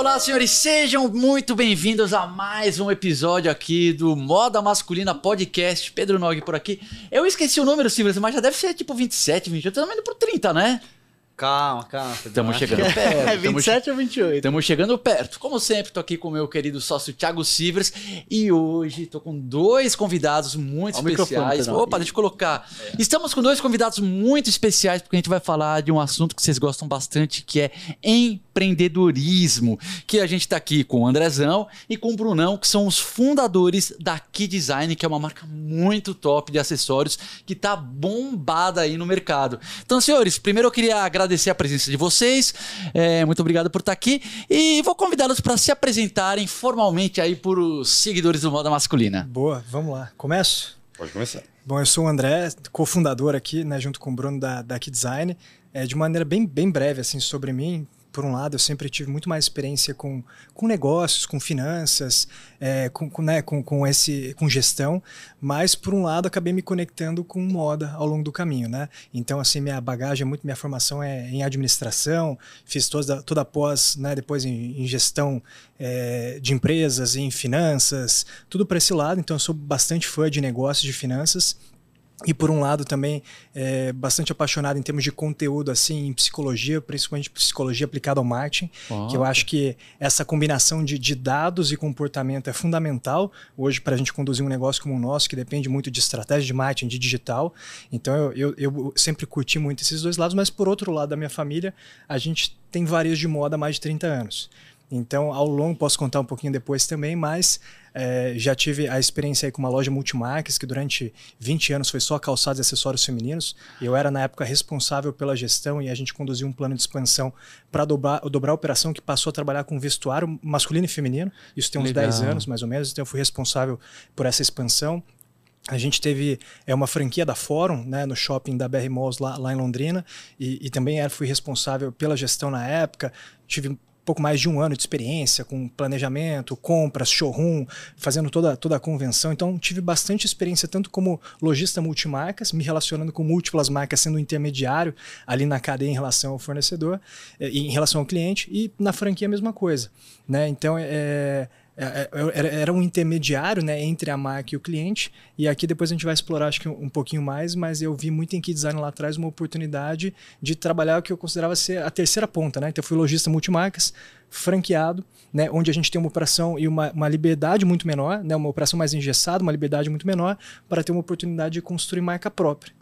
Olá, senhores, sejam muito bem-vindos a mais um episódio aqui do Moda Masculina Podcast. Pedro Nog por aqui. Eu esqueci o número, Silvio, mas já deve ser tipo 27, 28, estamos indo pro 30, né? Calma, calma. Estamos chegando perto. É 27 ou 28? Estamos chegando perto. Como sempre, tô aqui com o meu querido sócio Thiago Sivers e hoje tô com dois convidados muito Ó o especiais. Opa, deixa eu colocar. Estamos com dois convidados muito especiais porque a gente vai falar de um assunto que vocês gostam bastante, que é empreendedorismo. Que a gente tá aqui com o Andrezão e com o Brunão, que são os fundadores da Key Design, que é uma marca muito top de acessórios que tá bombada aí no mercado. Então, senhores, primeiro eu queria agradecer a presença de vocês. É, muito obrigado por estar aqui. E vou convidá-los para se apresentarem formalmente aí por os seguidores do Moda Masculina. Boa, vamos lá. Começo? Pode começar. Bom, eu sou o André, cofundador aqui, né, junto com o Bruno da, da Key Design. É, de maneira bem, bem breve, assim, sobre mim, por um lado, eu sempre tive muito mais experiência com, com negócios, com finanças, é, com, com, né, com, com, esse, com gestão, mas, por um lado, acabei me conectando com moda ao longo do caminho. Né? Então, assim, minha bagagem, muito minha formação é em administração, fiz toda, toda a pós, né, depois em, em gestão é, de empresas, em finanças, tudo para esse lado. Então, eu sou bastante fã de negócios, de finanças. E por um lado também é, bastante apaixonado em termos de conteúdo assim em psicologia, principalmente psicologia aplicada ao marketing, Oh. que eu acho que essa combinação de, de dados e comportamento é fundamental hoje para a gente conduzir um negócio como o nosso, que depende muito de estratégia de marketing, de digital. Então eu, eu, eu sempre curti muito esses dois lados, mas por outro lado da minha família, a gente tem varejo de moda há mais de 30 anos. Então, ao longo, posso contar um pouquinho depois também, mas é, já tive a experiência aí com uma loja multimarcas, que durante 20 anos foi só calçados e acessórios femininos. Eu era, na época, responsável pela gestão e a gente conduziu um plano de expansão para dobrar, dobrar a operação, que passou a trabalhar com vestuário masculino e feminino. Isso tem uns Legal. 10 anos, mais ou menos. Então, eu fui responsável por essa expansão. A gente teve é uma franquia da Fórum, né, no shopping da BR Malls lá, lá em Londrina, e, e também era, fui responsável pela gestão na época. Tive pouco mais de um ano de experiência com planejamento, compras, showroom, fazendo toda, toda a convenção. Então, tive bastante experiência, tanto como lojista multimarcas, me relacionando com múltiplas marcas, sendo um intermediário ali na cadeia em relação ao fornecedor, eh, em relação ao cliente, e na franquia a mesma coisa. Né? Então, é, era, era um intermediário né, entre a marca e o cliente. E aqui depois a gente vai explorar acho que um, um pouquinho mais, mas eu vi muito em Key Design lá atrás uma oportunidade de trabalhar o que eu considerava ser a terceira ponta. Né? Então eu fui lojista multimarcas, franqueado, né, onde a gente tem uma operação e uma, uma liberdade muito menor, né, uma operação mais engessada, uma liberdade muito menor, para ter uma oportunidade de construir marca própria.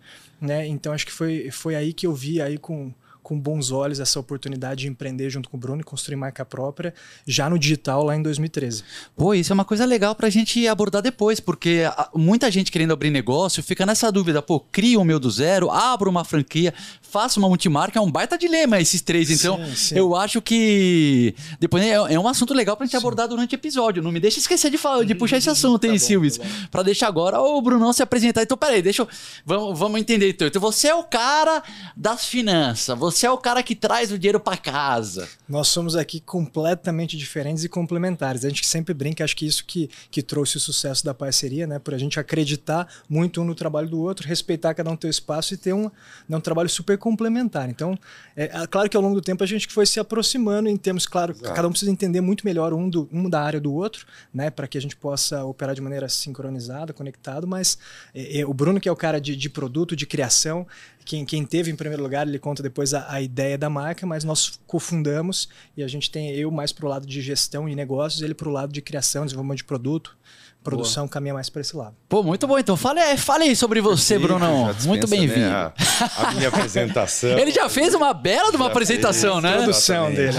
Né? Então acho que foi, foi aí que eu vi aí com com bons olhos essa oportunidade de empreender junto com o Bruno e construir marca própria já no digital lá em 2013. Pô, isso é uma coisa legal pra gente abordar depois, porque a- muita gente querendo abrir negócio fica nessa dúvida, pô, cria o meu do zero, abro uma franquia, faço uma multimarca, é um baita dilema esses três. Então, Sim, sim. eu acho que depois é, é um assunto legal pra gente abordar durante o episódio. Não me deixa esquecer de, falar, de puxar esse assunto, hein, Silvis? Pra deixar agora o Brunão se apresentar. Então, peraí, deixa eu. Vamos, vamos entender, então. Então, você é o cara das finanças, você é o cara que traz o dinheiro pra casa. Nós somos aqui completamente diferentes e complementares. A gente sempre brinca, acho que isso que, que trouxe o sucesso da parceria, né? Por a gente acreditar muito um no trabalho do outro, respeitar cada um teu espaço e ter um, né, um trabalho super complementar. Então, é, é claro que ao longo do tempo a gente foi se aproximando em termos, claro, Exato. cada um precisa entender muito melhor um, do, um da área do outro, né? Para que a gente possa operar de maneira sincronizada, conectado, mas é, é, o Bruno, que é o cara de, de produto, de criação, quem, quem teve em primeiro lugar, ele conta depois a, a ideia da marca, mas nós cofundamos e a gente tem eu mais pro lado de gestão e negócios, ele pro lado de criação, desenvolvimento de produto, produção caminha mais para esse lado. Pô, muito bom. Então, fale, fale aí sobre você, Fica, Brunão. Muito bem-vindo. né, a, a minha apresentação. Ele já fez uma bela de uma Já apresentação, fez, né? Produção dele.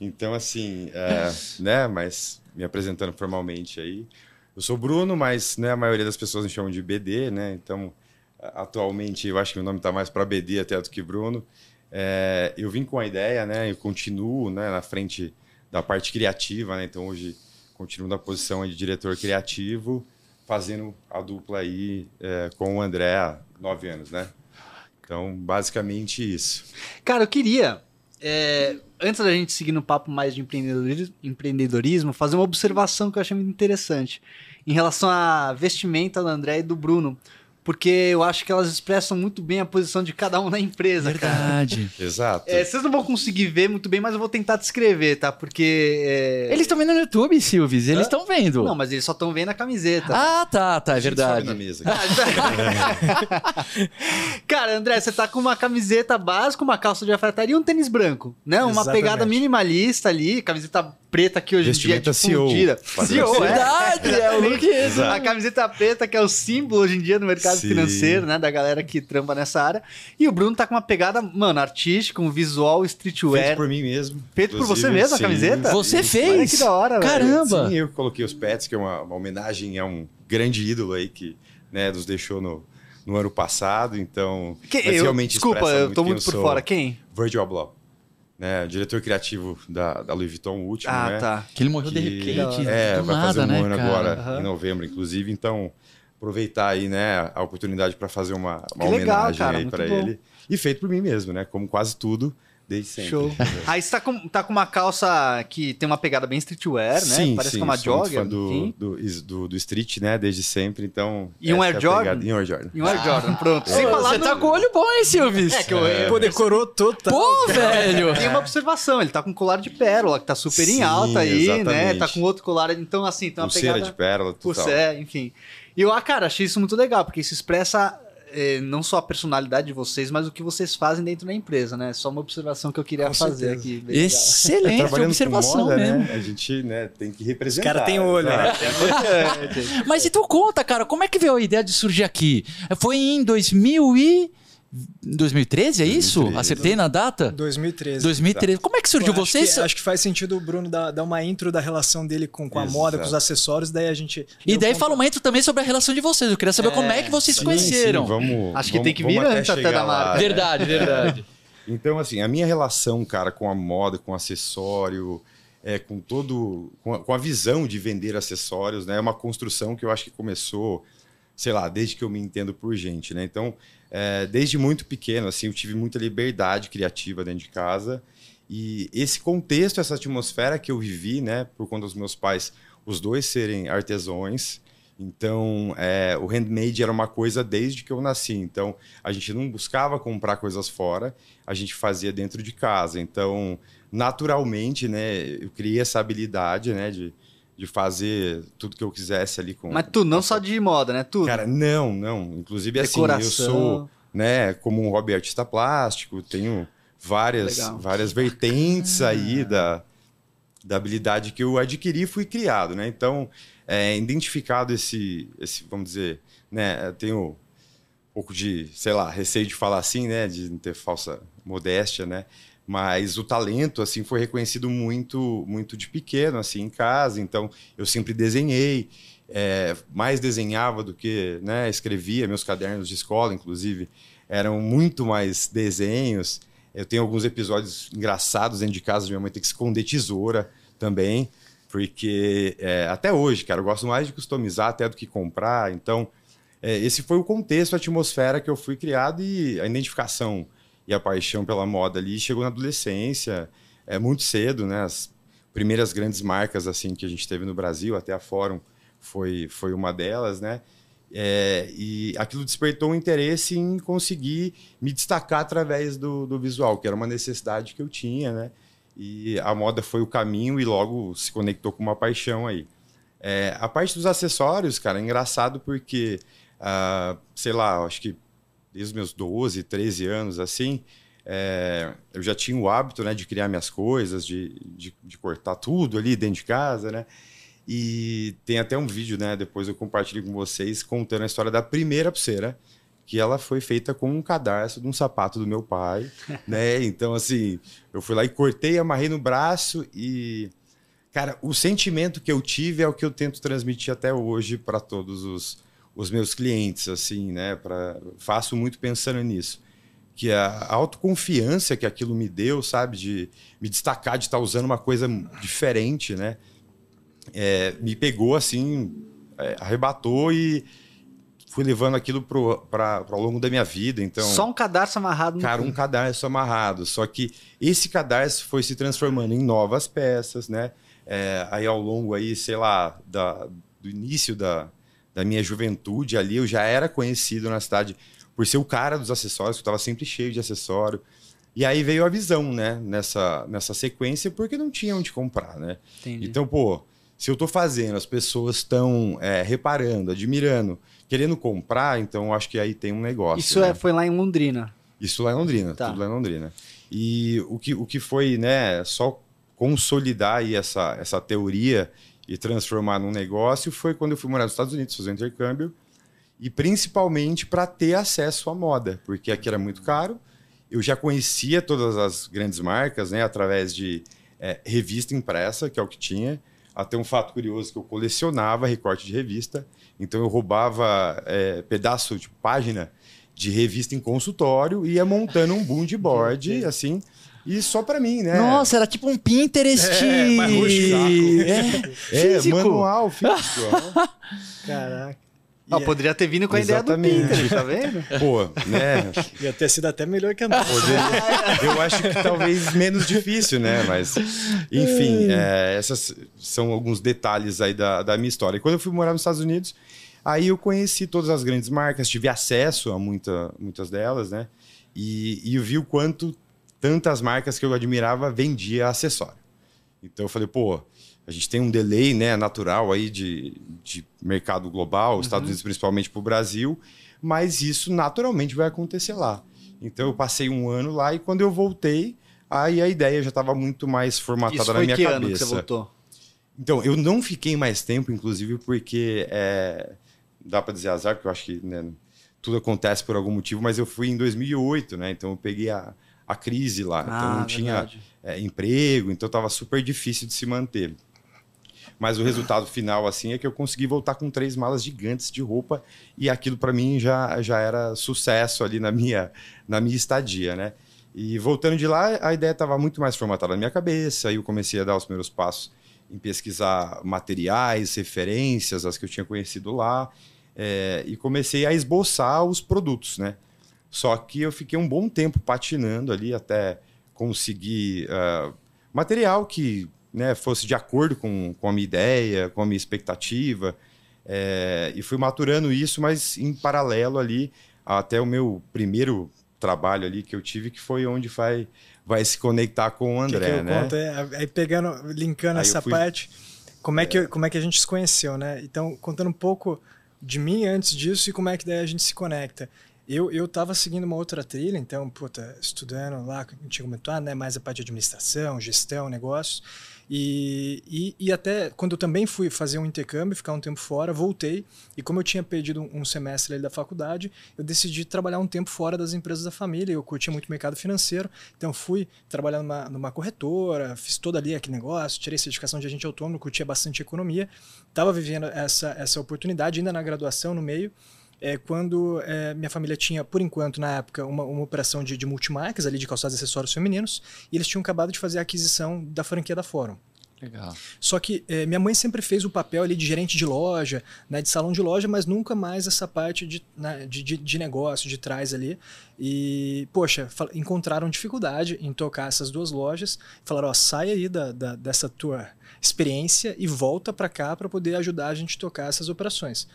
Então, assim, é, né, mas me apresentando formalmente aí. Eu sou Bruno, mas né, a maioria das pessoas me chamam de BD, né? Então, atualmente, eu acho que o nome está mais para BD até do que Bruno. É, eu vim com a ideia, né? Eu continuo né, na frente da parte criativa, né? Então, hoje, continuo na posição de diretor criativo, fazendo a dupla aí é, com o André há nove anos, né? Então, basicamente isso. Cara, eu queria, é, antes da gente seguir no papo mais de empreendedorismo, empreendedorismo, fazer uma observação que eu achei muito interessante em relação à vestimenta do André e do Bruno. Porque eu acho que elas expressam muito bem a posição de cada um na empresa, cara. Verdade. Exato. É, vocês não vão conseguir ver muito bem, mas eu vou tentar descrever, tá? Porque. é, Eles estão vendo no YouTube, Silvis. Eles estão vendo. Não, mas eles só estão vendo a camiseta. Ah, tá, tá, é A gente sobe verdade. Na mesa. Cara, André, você tá com uma camiseta básica, uma calça de alfaiataria e um tênis branco, né? Uma Exatamente. pegada minimalista ali, camiseta preta que hoje em dia é Vestimenta CEO. difundida. CEO, é. Verdade, é o look. A camiseta preta, que é o símbolo hoje em dia no mercado Sim. financeiro, né? Da galera que trampa nessa área. E o Bruno tá com uma pegada, mano, artística, um visual Feito streetwear. por mim mesmo. Feito por você mesmo a sim, camiseta? Você sim. fez? Olha que da hora, velho. Caramba. Sim, eu que coloquei os pets, que é uma, uma homenagem a um grande ídolo aí que né, nos deixou no, no ano passado. Então, mas eu- realmente desculpa, eu tô muito por sou. fora. Quem? Virgil Abloh, né, diretor criativo da, da Louis Vuitton, o último, Ah, né? tá. Que ele morreu de que- repente. É, do vai nada, fazer um né, ano cara? agora, Aham. em novembro, inclusive. Então, aproveitar aí, né, a oportunidade para fazer uma, uma Que legal, homenagem cara, aí para ele. E feito por mim mesmo, né? Como quase tudo, desde sempre. Show. Aí você tá com, tá com uma calça que tem uma pegada bem streetwear, né? Sim, Parece sim, que é uma jogger, do, do, do, do street, né? Desde sempre, então... E um essa Air é Jordan? E um Air Jordan. E um Air Jordan, pronto. Sem Ô, falar Você no- tá com o olho bom, hein, Silvis? É que eu, eu- Pô, decorou total. Pô, velho. Tem uma observação, ele tá com um colar de pérola, que tá super em Sim, alta aí, né? exatamente. Tá com outro colar, então assim, tem uma Pulseira pegada... de pérola, total. Pulseira, enfim. E eu, ah, cara, achei isso muito legal, porque isso expressa eh, não só a personalidade de vocês, mas o que vocês fazem dentro da empresa, né? Só uma observação que eu queria Com fazer certeza. aqui. bem legal. Excelente Trabalhando observação moda, mesmo. né? A gente né, tem que representar. cara têm olho, né? exato. Mas e tu conta, cara, como é que veio a ideia de surgir aqui? Foi em 2000 e... 2013, é isso? 2013. Acertei na data? 2013. 2013. Como é que surgiu? Pô, acho Vocês... Que, acho que faz sentido o Bruno dar, dar uma intro da relação dele com, com a Exato. moda, com os acessórios, daí a gente. E daí fala uma intro também sobre a relação de vocês. Eu queria saber como é que vocês se Sim, conheceram. sim, vamos, Acho que vamos- tem que vir antes até chegar da lá, marca. né? Verdade, verdade. Então, assim, a minha relação, cara, com a moda, com acessório, é, com todo. Com a, com a visão de vender acessórios, né? É uma construção que eu acho que começou, sei lá, desde que eu me entendo por gente, né? Então, é, desde muito pequeno, assim, eu tive muita liberdade criativa dentro de casa. E esse contexto, essa atmosfera que eu vivi, né, por conta dos meus pais, os dois serem artesãos, então é, o handmade era uma coisa desde que eu nasci. Então a gente não buscava comprar coisas fora, a gente fazia dentro de casa. Então, naturalmente, né, eu criei essa habilidade, né, de, de fazer tudo que eu quisesse ali com. Mas tu, não só de moda, né? Tudo. Cara, não, não. Inclusive, assim, Decoração. eu sou, né, como um hobby artista plástico, tenho várias, Legal. várias vertentes aí da, da habilidade que eu adquiri e fui criado, né? Então, é, identificado esse, esse, vamos dizer, né, eu tenho um pouco de, sei lá, receio de falar assim, né, de não ter falsa modéstia, né? Mas o talento, assim, foi reconhecido muito, muito de pequeno, assim, em casa. Então, eu sempre desenhei, é, mais desenhava do que né, escrevia. Meus cadernos de escola, inclusive, eram muito mais desenhos. Eu tenho alguns episódios engraçados dentro de casa minha mãe ter que esconder tesoura também, porque é, até hoje, cara, eu gosto mais de customizar até do que comprar. Então, é, esse foi o contexto, a atmosfera que eu fui criado e a identificação e a paixão pela moda ali chegou na adolescência, é muito cedo, né? As primeiras grandes marcas assim que a gente teve no Brasil, até a Fórum foi, foi uma delas, né? É, e aquilo despertou um interesse em conseguir me destacar através do, do visual, que era uma necessidade que eu tinha, né? E a moda foi o caminho e logo se conectou com uma paixão aí. É, a parte dos acessórios, cara, é engraçado porque, ah, sei lá, acho que desde os meus 12, 13 anos, assim, é, eu já tinha o hábito né, de criar minhas coisas, de, de, de cortar tudo ali dentro de casa, né? E tem até um vídeo, né? Depois eu compartilho com vocês contando a história da primeira pulseira, que ela foi feita com um cadarço de um sapato do meu pai, né? Então, assim, eu fui lá e cortei, amarrei no braço e. Cara, o sentimento que eu tive é o que eu tento transmitir até hoje para todos os, os meus clientes, assim, né? Pra, faço muito pensando nisso. Que a autoconfiança que aquilo me deu, sabe? De me destacar, de estar usando uma coisa diferente, né? É, me pegou assim, é, arrebatou e fui levando aquilo para ao longo da minha vida. Então, Só um cadarço amarrado Cara, um cadarço amarrado. Só que esse cadarço foi se transformando em novas peças, né? É, aí ao longo aí, sei lá, da, do início da, da minha juventude ali, eu já era conhecido na cidade por ser o cara dos acessórios, que estava sempre cheio de acessório. E aí veio a visão, né, nessa, nessa sequência, porque não tinha onde comprar, né? Entendi. Então, pô, se eu tô fazendo, as pessoas estão é, reparando, admirando, querendo comprar, então eu acho que aí tem um negócio. Isso né? é, foi lá em Londrina. Isso lá em Londrina, Tá. tudo lá em Londrina. E o que, o que foi, né, só consolidar aí essa, essa teoria e transformar num negócio foi quando eu fui morar nos Estados Unidos, fazer um intercâmbio, e principalmente para ter acesso à moda, porque aqui era muito caro. Eu já conhecia todas as grandes marcas, né, através de é, revista impressa, que é o que tinha. Até um fato curioso que eu colecionava recorte de revista, então eu roubava é, pedaço, tipo, página de revista em consultório e ia montando um boom board, assim, e só para mim, né? Nossa, era tipo um Pinterest. É, mas rústico. É. é, físico. manual, físico. Caraca. Ah, Ia, poderia ter vindo com a Exatamente. ideia do Pinterest, tá vendo? Pô, né? ia ter sido até melhor que a nossa. Eu acho que talvez menos difícil, né? Mas, enfim, é, esses são alguns detalhes aí da, da minha história. E quando eu fui morar nos Estados Unidos, aí eu conheci todas as grandes marcas, tive acesso a muita, muitas delas, né? E, e eu vi o quanto tantas marcas que eu admirava vendia acessório. Então eu falei, pô, a gente tem um delay né, natural aí de, de mercado global, Estados Unidos principalmente para o Brasil, mas isso naturalmente vai acontecer lá. Então eu passei um ano lá e quando eu voltei, aí a ideia já estava muito mais formatada Isso na minha que cabeça. ano que você voltou? Então, eu não fiquei mais tempo, inclusive, porque é, dá para dizer azar, porque eu acho que né, tudo acontece por algum motivo, mas eu fui em 2008, né? Então eu peguei a, a crise lá, então Ah, não tinha é, emprego, então estava super difícil de se manter. Mas o resultado final assim é que eu consegui voltar com três malas gigantes de roupa e aquilo para mim já, já era sucesso ali na minha na minha estadia, né? E voltando de lá, a ideia estava muito mais formatada na minha cabeça, aí eu comecei a dar os primeiros passos em pesquisar materiais, referências, as que eu tinha conhecido lá, é, e comecei a esboçar os produtos, né? Só que eu fiquei um bom tempo patinando ali até conseguir ah, material que né, fosse de acordo com, com a minha ideia, com a minha expectativa. É, e fui maturando isso, mas em paralelo ali até o meu primeiro trabalho ali que eu tive, que foi onde vai, vai se conectar com o Que André, que eu né? conto, é, aí pegando, linkando Aí essa fui- parte, como é, que, eu- como é que a gente se conheceu, né? Então, contando um pouco de mim antes disso e como é que daí a gente se conecta. Eu, eu tava seguindo uma outra trilha, então, puta, estudando lá, que a gente comentou, ah, né, mais a parte de administração, gestão, negócios. E, e, e até quando eu também fui fazer um intercâmbio, ficar um tempo fora, voltei. E como eu tinha perdido um, um semestre ali da faculdade, eu decidi trabalhar um tempo fora das empresas da família. Eu curtia muito o mercado financeiro, então fui trabalhar numa, numa corretora, fiz todo ali aquele negócio, tirei certificação de agente autônomo, curtia bastante economia. Estava vivendo essa, essa oportunidade ainda na graduação, no meio é, quando é, minha família tinha, por enquanto, na época, uma, uma operação de, de multimarcas, ali de calçados e acessórios femininos, e eles tinham acabado de fazer a aquisição da franquia da Fórum. Legal. Só que é, minha mãe sempre fez o papel ali de gerente de loja, né, de salão de loja, mas nunca mais essa parte de, né, de, de, de negócio, de trás ali. E, poxa, encontraram dificuldade em tocar essas duas lojas. Falaram, ó, sai aí da, da- dessa tua experiência e volta para cá para poder ajudar a gente a tocar essas operações.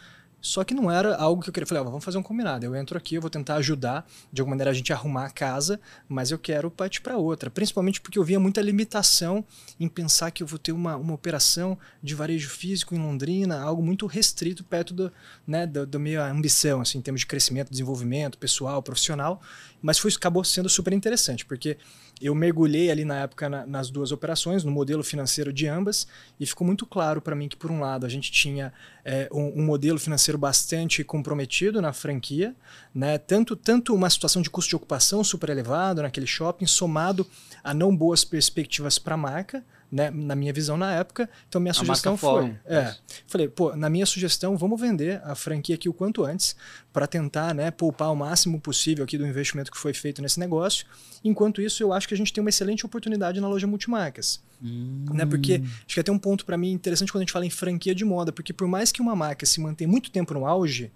Só que não era algo que eu queria. Falei, ó, vamos fazer um combinado. Eu entro aqui, eu vou tentar ajudar de alguma maneira a gente arrumar a casa, mas eu quero partir para outra. Principalmente porque eu via muita limitação em pensar que eu vou ter uma, uma operação de varejo físico em Londrina, algo muito restrito perto do, né, da, da minha ambição, assim, em termos de crescimento, desenvolvimento pessoal, profissional. Mas foi, acabou sendo super interessante, porque eu mergulhei ali na época na- nas duas operações, no modelo financeiro de ambas, e ficou muito claro para mim que, por um lado, a gente tinha é, um, um modelo financeiro bastante comprometido na franquia, né? tanto, tanto uma situação de custo de ocupação super elevado naquele shopping, somado a não boas perspectivas para a marca, né? na minha visão na época. Então, minha A sugestão foi. É, falei, pô, na minha sugestão, vamos vender a franquia aqui o quanto antes, para tentar né, poupar o máximo possível aqui do investimento que foi feito nesse negócio. Enquanto isso, eu acho que a gente tem uma excelente oportunidade na loja multimarcas. Né? Porque acho que até um ponto para mim interessante quando a gente fala em franquia de moda, porque por mais que uma marca se mantenha muito tempo no auge,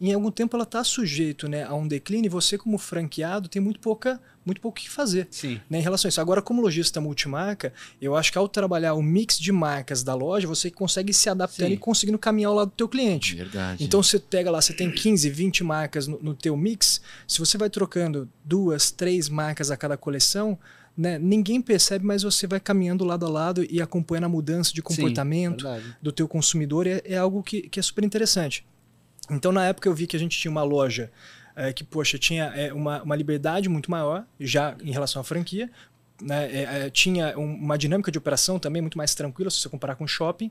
em algum tempo ela está sujeito né, a um declínio e você, como franqueado, tem muito pouca muito pouco o que fazer Sim. né, em relação a isso. Agora, como lojista multimarca, eu acho que ao trabalhar o mix de marcas da loja, você consegue se adaptando Sim. e conseguindo caminhar ao lado do teu cliente. Verdade. Então você pega lá, você tem 15, 20 marcas no, no teu mix, se você vai trocando duas, três marcas a cada coleção, né, ninguém percebe, mas você vai caminhando lado a lado e acompanhando a mudança de comportamento Sim, do teu consumidor, é, é algo que, que é super interessante. Então na época eu vi que a gente tinha uma loja eh, que, poxa, tinha eh, uma, uma liberdade muito maior já em relação à franquia, né, eh, eh, tinha um- uma dinâmica de operação também muito mais tranquila se você comparar com shopping,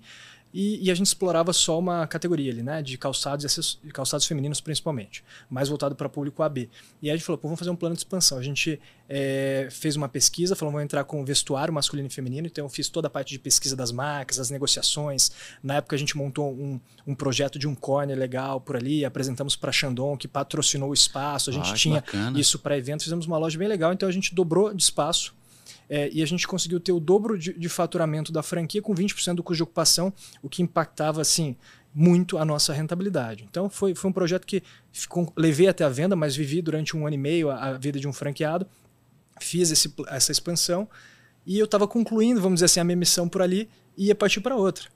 e, e a gente explorava só uma categoria ali, né, de calçados e calçados femininos principalmente, mais voltado para público AB. E aí a gente falou, pô, vamos fazer um plano de expansão. A gente eh, fez uma pesquisa, falou, vamos entrar com vestuário masculino e feminino, então eu fiz toda a parte de pesquisa das marcas, as negociações. Na época a gente montou um, um projeto de um corner legal por ali, apresentamos para Shandong, que patrocinou o espaço, a gente Ah, tinha bacana. isso para evento, fizemos uma loja bem legal, então a gente dobrou de espaço é, e a gente conseguiu ter o dobro de, de faturamento da franquia com 20% do custo de ocupação, o que impactava assim muito a nossa rentabilidade. Então foi, foi um projeto que ficou, levei até a venda, mas vivi durante um ano e meio a, a vida de um franqueado, fiz esse, essa expansão e eu estava concluindo, vamos dizer assim, a minha missão por ali e ia partir para outra.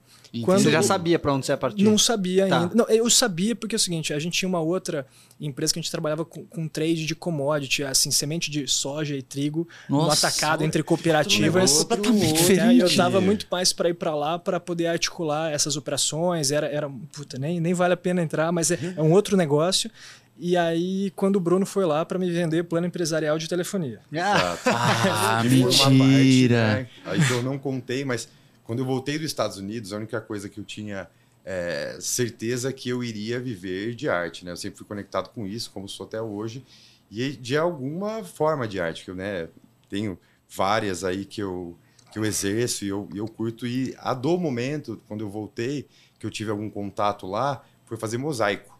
Quando- Você já sabia pra onde você ia partir? Não sabia Tá. ainda. Não, eu sabia porque é o seguinte, a gente tinha uma outra empresa que a gente trabalhava com, com trade de commodity, assim, semente de soja e trigo no Nossa, atacado olha, entre um cooperativas. negócio completamente Outro, diferente. né? Eu tava muito mais para ir para lá para poder articular essas operações. Era, era puta, nem, nem vale a pena entrar, mas é, é um outro negócio. E aí, quando o Bruno foi lá para me vender plano empresarial de telefonia. Ah. Ah, mentira. parte, né, Aí que eu não contei, mas quando eu voltei dos Estados Unidos, a única coisa que eu tinha é, certeza que eu iria viver de arte, né? Eu sempre fui conectado com isso, como sou até hoje, e de alguma forma de arte, que eu né, tenho várias aí que eu, que eu exerço e eu, eu curto, e a do momento, quando eu voltei, que eu tive algum contato lá, foi fazer mosaico.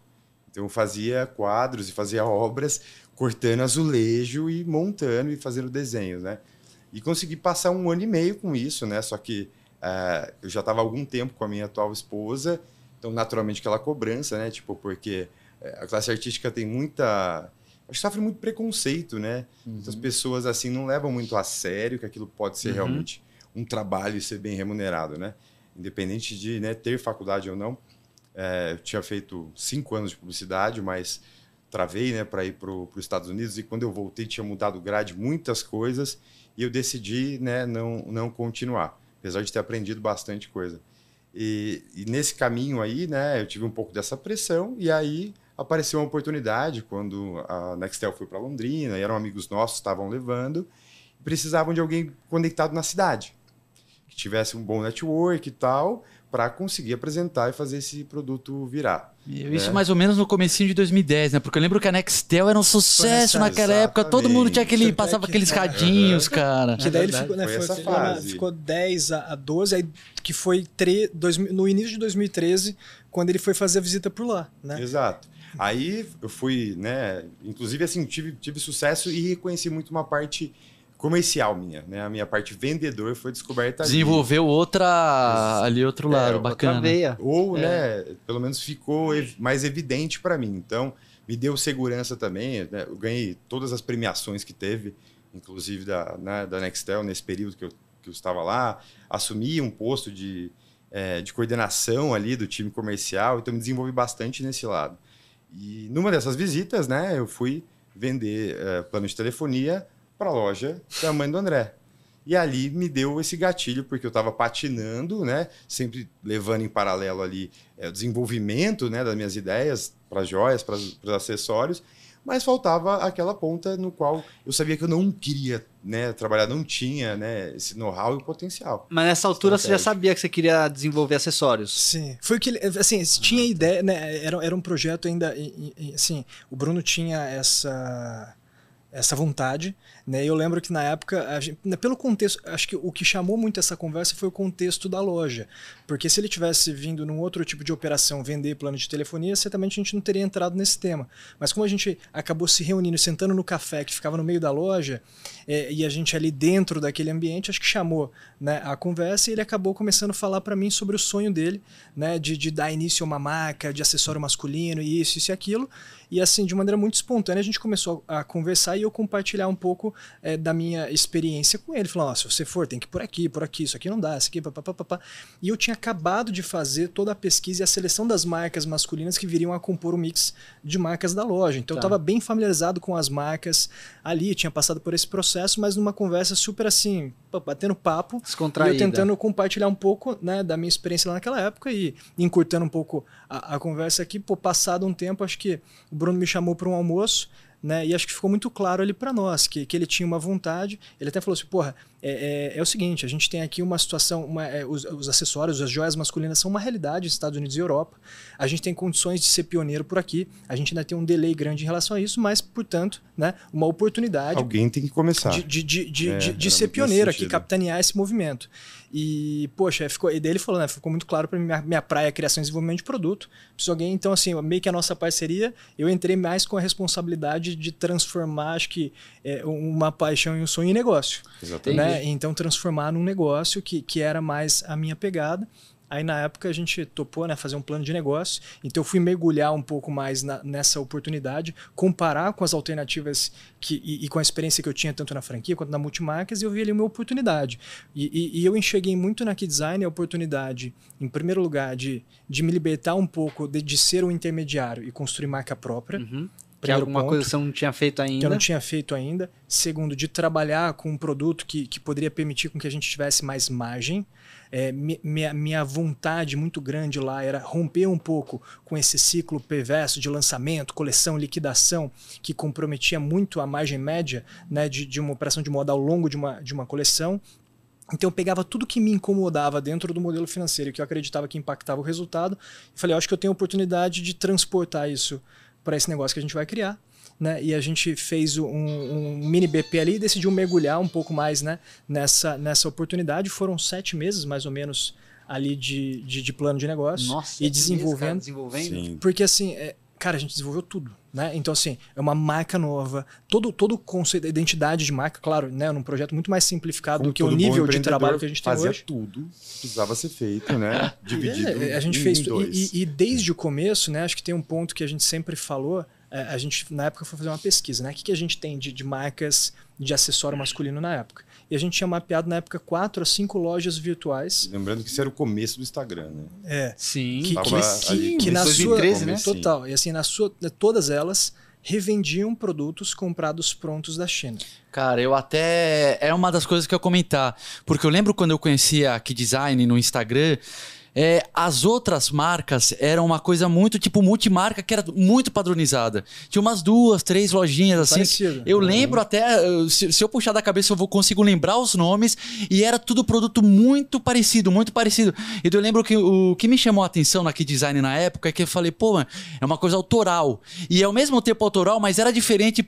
Então eu fazia quadros e fazia obras cortando azulejo e montando e fazendo desenhos, né? E consegui passar um ano e meio com isso, né? Só que eh, eu já estava há algum tempo com a minha atual esposa, então naturalmente aquela cobrança, né? Tipo, porque eh, a classe artística tem muita... Acho que sofre muito preconceito, né? Muitas pessoas, assim, não levam muito a sério que aquilo pode ser Uhum. realmente um trabalho e ser bem remunerado, né? Independente de né, ter faculdade ou não. É, eu tinha feito cinco anos de publicidade, mas travei né, para ir para os Estados Unidos e quando eu voltei tinha mudado grade muitas coisas e eu decidi né, não, não continuar, apesar de ter aprendido bastante coisa. E, e nesse caminho aí, né, eu tive um pouco dessa pressão e aí apareceu uma oportunidade quando a Nextel foi para Londrina, eram amigos nossos, estavam levando, e precisavam de alguém conectado na cidade, que tivesse um bom network e tal, para conseguir apresentar e fazer esse produto virar. Isso É. mais ou menos no comecinho de 2010, né? Porque eu lembro que a Nextel era um sucesso naquela nessa- época. Todo mundo tinha aquele. Exatamente. Passava aqueles É. radinhos, cara. Que daí ele ficou, né, foi foi, essa ficou, na- fase. ficou 10 a, a 12, aí, que foi tre, dois, no início de 2013, quando ele foi fazer a visita por lá, né? Exato. Aí eu fui, né? Inclusive, assim, tive, tive sucesso e reconheci muito uma parte comercial minha, né? A minha parte vendedor foi descoberta ali. Desenvolveu outra. Ali, outro É, lado, outra bacana. outra veia. Ou, É. né, pelo menos ficou ev- mais evidente para mim. Então, me deu segurança também. né, Eu ganhei todas as premiações que teve, inclusive da, né, da Nextel, nesse período que eu, que eu estava lá. Assumi um posto de, eh, de coordenação ali do time comercial, então me desenvolvi bastante nesse lado. E numa dessas visitas, né, eu fui vender eh, plano de telefonia para a loja da mãe do André. E ali me deu esse gatilho, porque eu estava patinando, né? Sempre levando em paralelo ali eh, o desenvolvimento né, das minhas ideias para joias, para os acessórios, mas faltava aquela ponta no qual eu sabia que eu não queria né, trabalhar, não tinha né, esse know-how e o potencial. Mas nessa altura você já sabia que você queria desenvolver acessórios. Sim, foi o que ele, assim, tinha ideia, né? Era, era um projeto ainda, assim, o Bruno tinha essa essa vontade, né? Eu lembro que na época, gente, né, pelo contexto, acho que o que chamou muito essa conversa foi o contexto da loja, porque se ele tivesse vindo num outro tipo de operação vender plano de telefonia, certamente a gente não teria entrado nesse tema. Mas como a gente acabou se reunindo, sentando no café que ficava no meio da loja, é, e a gente ali dentro daquele ambiente, acho que chamou né, a conversa e ele acabou começando a falar para mim sobre o sonho dele, né, de, de dar início a uma marca de acessório masculino isso, isso e aquilo. E assim, de maneira muito espontânea, a gente começou a conversar e eu compartilhar um pouco é, da minha experiência com ele. Falando, oh, se você for, tem que ir por aqui, por aqui, isso aqui não dá, isso aqui, papapá. E eu tinha acabado de fazer toda a pesquisa e a seleção das marcas masculinas que viriam a compor o mix de marcas da loja. Então tá. eu estava bem familiarizado com as marcas ali, tinha passado por esse processo, mas numa conversa super assim, batendo papo. E eu tentando compartilhar um pouco né, da minha experiência lá naquela época e encurtando um pouco a, a conversa aqui. Pô, passado um tempo, acho que o Bruno me chamou para um almoço né? E acho que ficou muito claro ali para nós que, que ele tinha uma vontade. Ele até falou assim: porra, é, é, é o seguinte, a gente tem aqui uma situação, uma, é, os, os, acessórios, as joias masculinas são uma realidade nos Estados Unidos e Europa. A gente tem condições de ser pioneiro por aqui. A gente ainda tem um delay grande em relação a isso, mas, portanto, né, uma oportunidade. Alguém tem que começar. De, de, de, de, é, de, de ser pioneiro aqui, capitanear esse movimento. E, poxa, ficou, e daí ele falou, né? Ficou muito claro para mim, minha, minha praia é criação e desenvolvimento de produto. Preciso alguém, então, assim, meio que a nossa parceria, eu entrei mais com a responsabilidade de transformar, acho que, é, uma paixão e um sonho em negócio. Exatamente. Né? Então, transformar num negócio que, que era mais a minha pegada. Aí na época a gente topou né, fazer um plano de negócio, então eu fui mergulhar um pouco mais na, nessa oportunidade, comparar com as alternativas que, e, e, com a experiência que eu tinha tanto na franquia quanto na multimarcas, e eu vi ali uma oportunidade. E, e, e eu enxerguei muito na Key Design a oportunidade, em primeiro lugar, de, de me libertar um pouco de, de ser um intermediário e construir marca própria. Uhum. Que alguma ponto, coisa que você não tinha feito ainda. Que eu não tinha feito ainda. Segundo, de trabalhar com um produto que, que poderia permitir com que a gente tivesse mais margem. É, minha, minha vontade muito grande lá era romper um pouco com esse ciclo perverso de lançamento, coleção, liquidação, que comprometia muito a margem média né, de, de uma operação de moda ao longo de uma, de uma coleção. Então eu pegava tudo que me incomodava dentro do modelo financeiro, que eu acreditava que impactava o resultado, e falei, acho que eu tenho a oportunidade de transportar isso para esse negócio que a gente vai criar né? E a gente fez um, um, mini BP ali e decidiu mergulhar um pouco mais, né? Nessa, nessa oportunidade. Foram sete meses, mais ou menos, ali de, de, de plano de negócio. Nossa, e desenvolvendo. Meses, desenvolvendo. Porque assim, é, cara, a gente desenvolveu tudo. Né? Então, assim, é uma marca nova, todo, todo o conceito, identidade de marca, claro, né? num projeto muito mais simplificado Como do que o nível de trabalho que a gente tem fazia hoje. tudo, precisava ser feito, né? Dividido. É, a gente fez e, e, e, desde o começo, né? Acho que tem um ponto que a gente sempre falou, é, a gente, na época, foi fazer uma pesquisa, né? O que, que a gente tem de, de marcas de acessório masculino na época? E a gente tinha mapeado na época quatro a cinco lojas virtuais. Lembrando que isso era o começo do Instagram, né? É. Sim. Que, que, que, que na 2013, sua, né? Total. E assim, na sua, todas elas revendiam produtos comprados prontos da China. Cara, eu até. É uma das coisas que eu comentar. Porque eu lembro quando eu conhecia a Key Design no Instagram. É, as outras marcas eram uma coisa muito tipo multimarca que era muito padronizada. Tinha umas duas, três lojinhas assim. Parecido. Eu uhum. lembro até, se, se, eu puxar da cabeça, eu vou consigo lembrar os nomes e era tudo produto muito parecido, muito parecido. E eu lembro que o que me chamou a atenção na Key Design na época é que eu falei, pô, mano, é uma coisa autoral. E ao mesmo tempo autoral, mas era diferente.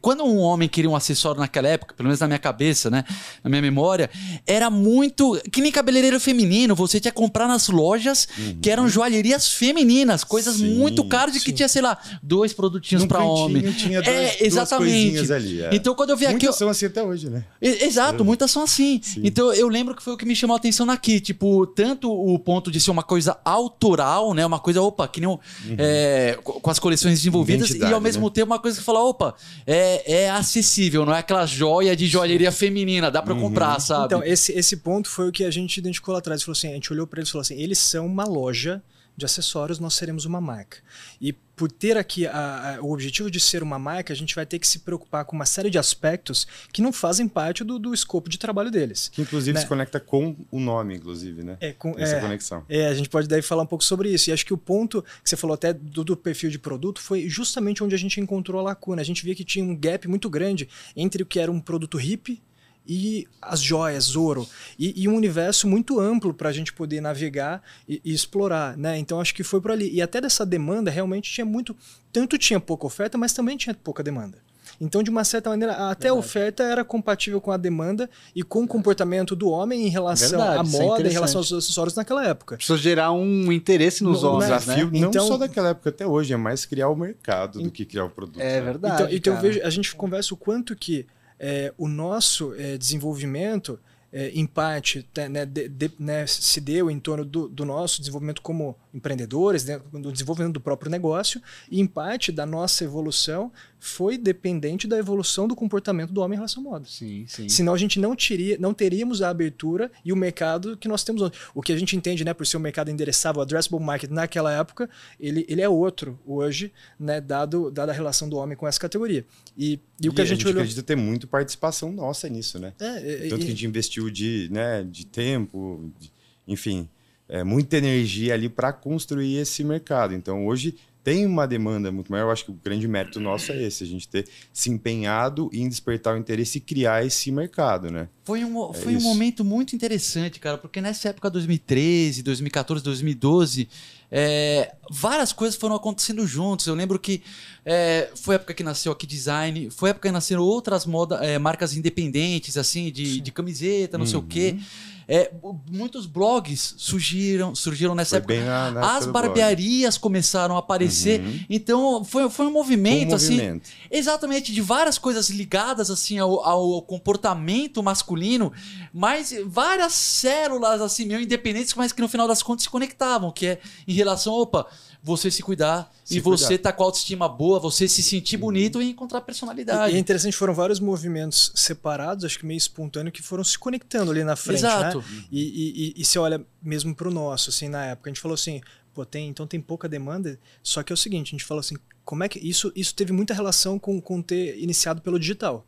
Quando um homem queria um acessório naquela época, pelo menos na minha cabeça, né? Na minha memória, era muito. Que nem cabeleireiro feminino, você tinha que comprar na lojas uhum. que eram joalherias femininas, coisas sim, muito caras e que tinha, sei lá, dois produtinhos para homem. Tinha dois, é, exatamente. Ali, é. Então quando eu vi muitas aqui. Muitas são assim até hoje, né? Exato, é. muitas são assim. Sim. Então eu lembro que foi o que me chamou a atenção aqui. Tipo, tanto o ponto de ser uma coisa autoral, né? Uma coisa, opa, que nem uhum. é, com as coleções desenvolvidas, Identidade, e ao mesmo né? tempo uma coisa que fala, opa, é, é acessível, não é aquela joia de joalheria feminina, dá para uhum. comprar, sabe? Então, esse, esse ponto foi o que a gente identificou lá atrás. Falou assim, a gente olhou para eles e falou assim: eles são uma loja de acessórios, nós seremos uma marca. E por ter aqui a, a, o objetivo de ser uma marca, a gente vai ter que se preocupar com uma série de aspectos que não fazem parte do, do escopo de trabalho deles. Que inclusive né? se conecta com o nome, inclusive, né? É, com, essa é, conexão. É, a gente pode daí falar um pouco sobre isso. E acho que o ponto que você falou até do, do perfil de produto foi justamente onde a gente encontrou a lacuna. A gente via que tinha um gap muito grande entre o que era um produto hip e as joias, ouro, e, e um universo muito amplo para a gente poder navegar e, e, explorar, né? Então acho que foi por ali. E até dessa demanda realmente tinha muito, tanto tinha pouca oferta, mas também tinha pouca demanda. Então, de uma certa maneira, até a oferta era compatível com a demanda e com o comportamento do homem em relação Verdade, à é moda, em interessante. relação aos acessórios naquela época. Precisa gerar um interesse nos No- homens, desafio né? não Então- só daquela época até hoje, é mais criar o mercado do que criar o produto. É né? verdade. Então, então eu vejo, a gente conversa o quanto que é, o nosso é, desenvolvimento, é, em parte, te- né, de- de- né, se deu em torno do, do nosso desenvolvimento como empreendedores, né, do desenvolvimento do próprio negócio, e em parte da nossa evolução foi dependente da evolução do comportamento do homem em relação à moda. Sim, sim. Senão a gente não, teria, não teríamos a abertura e o mercado que nós temos hoje. O que a gente entende, né, por ser um mercado endereçável, o addressable market naquela época, ele, ele é outro hoje, né, dado, dada a relação do homem com essa categoria. E, e o que a gente, olhou. acredita ter muito participação nossa nisso, né? É, é, Tanto e- que a gente investiu de, né, de tempo, de- enfim, é, muita energia ali para construir esse mercado. Então, hoje tem uma demanda muito maior. Eu acho que o grande mérito nosso é esse, a gente ter se empenhado em despertar o interesse e criar esse mercado, né? Foi um, foi um momento muito interessante, cara, porque nessa época 2013, 2014, 2012, é, várias coisas foram acontecendo juntos. Eu lembro que é, foi a época que nasceu aqui design, foi a época que nasceram outras moda, é, marcas independentes, assim, de, de camiseta, não sei o quê. É, muitos blogs surgiram, surgiram nessa Foi época. na, na As do blog. barbearias começaram a aparecer. Uhum. Então, foi, foi um Foi um movimento, assim, movimento. Exatamente, de várias coisas ligadas assim ao, ao comportamento masculino, mas várias células assim meio independentes, mas que no final das contas se conectavam, que é em relação, opa, você se cuidar Se e você cuidar. tá com a autoestima boa, você se sentir bonito e encontrar E personalidade. e é interessante, foram vários movimentos separados, acho que meio espontâneo, que foram se conectando ali na frente, Exato. né? E, e, e, e se olha mesmo para o nosso, assim, na época, a gente falou assim, pô, tem, então tem pouca demanda, só que é o seguinte, a gente falou assim, como é que isso, isso teve muita relação com, com ter iniciado pelo digital.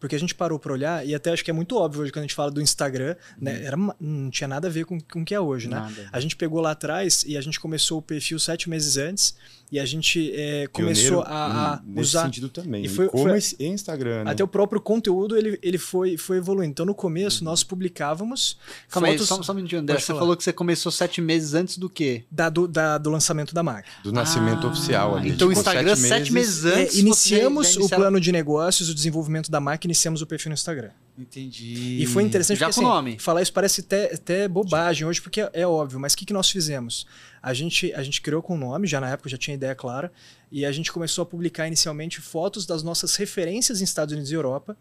Porque a gente parou para olhar, e até acho que é muito óbvio hoje quando a gente fala do Instagram, né? Era, uma- não tinha nada a ver com, com o que é hoje, né? Nada. A gente pegou lá atrás e a gente começou o perfil sete meses antes, e a gente é, começou a, a nesse usar. sentido também. e foi- E-commerce e Instagram, né? Até o próprio conteúdo ele, ele foi, foi evoluindo. Então, no começo, nós publicávamos Calma aí, fotos só, só um minutinho, André. Você falar. falou que você começou sete meses antes do quê? da, do, da- do lançamento da marca. Do nascimento Ah, oficial ali. Então o Instagram, sete meses É, antes. iniciamos você já o plano de negócios, o desenvolvimento da marca, iniciamos o perfil no Instagram. Entendi. E foi interessante Já porque, com assim, nome. falar isso parece até, até bobagem hoje, porque é, é óbvio, mas o que, que nós fizemos? A gente, a gente criou com o nome, já na época já tinha ideia clara, e a gente começou a publicar inicialmente fotos das nossas referências em Estados Unidos e Europa,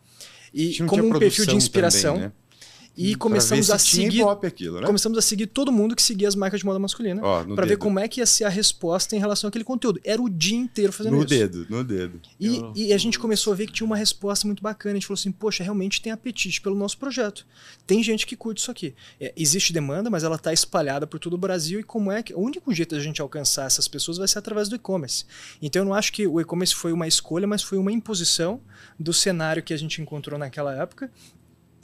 e como um perfil de inspiração. também, né? E Pra começamos a seguir aquilo, né? começamos a seguir todo mundo que seguia as marcas de moda masculina no para ver como é que ia ser a resposta em relação àquele conteúdo. Era o dia inteiro fazendo No isso. dedo, no dedo. E, Eu- e a gente começou a ver que tinha uma resposta muito bacana. A gente falou assim, poxa, realmente tem apetite pelo nosso projeto. Tem gente que curte isso aqui. É, existe demanda, mas ela está espalhada por todo o Brasil. E como é que. O único jeito da gente alcançar essas pessoas vai ser através do e-commerce. Então eu não acho que o e-commerce foi uma escolha, mas foi uma imposição do cenário que a gente encontrou naquela época.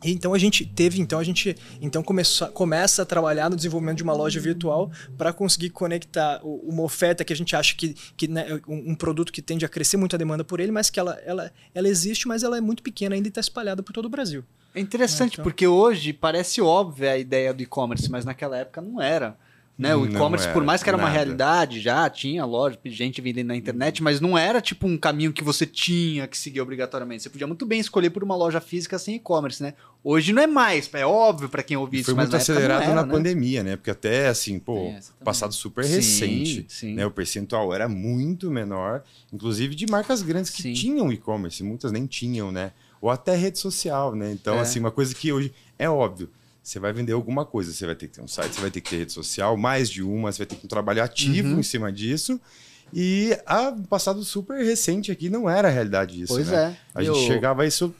E Então a gente teve, então a gente então começa, começa a trabalhar no desenvolvimento de uma loja virtual para conseguir conectar uma oferta que a gente acha que, que né, um, um produto que tende a crescer muito a demanda por ele, mas que ela, ela, ela existe, mas ela é muito pequena ainda e está espalhada por todo o Brasil. É interessante, É, então. porque hoje parece óbvia a ideia do e-commerce, mas naquela época não era. Né? O e-commerce, por era, mais que era uma nada. realidade, já tinha loja, gente vendendo na internet, mas não era tipo um caminho que você tinha que seguir obrigatoriamente. Você podia muito bem escolher por uma loja física sem e-commerce, né? Hoje não é mais, é óbvio pra quem ouve E isso, foi muito na acelerado era, na né? pandemia, né? Porque até assim, pô, passado super Sim, recente, sim. né? O percentual era muito menor, inclusive de marcas grandes que Sim. tinham e-commerce, muitas nem tinham, né? Ou até rede social, né? Então, É. assim, uma coisa que hoje é óbvio. Você vai vender alguma coisa, você vai ter que ter um site, você vai ter que ter rede social, mais de uma, você vai ter que ter um trabalho ativo Uhum. em cima disso. E a passado super recente aqui não era a realidade isso, Pois né? é. A E gente chegava isso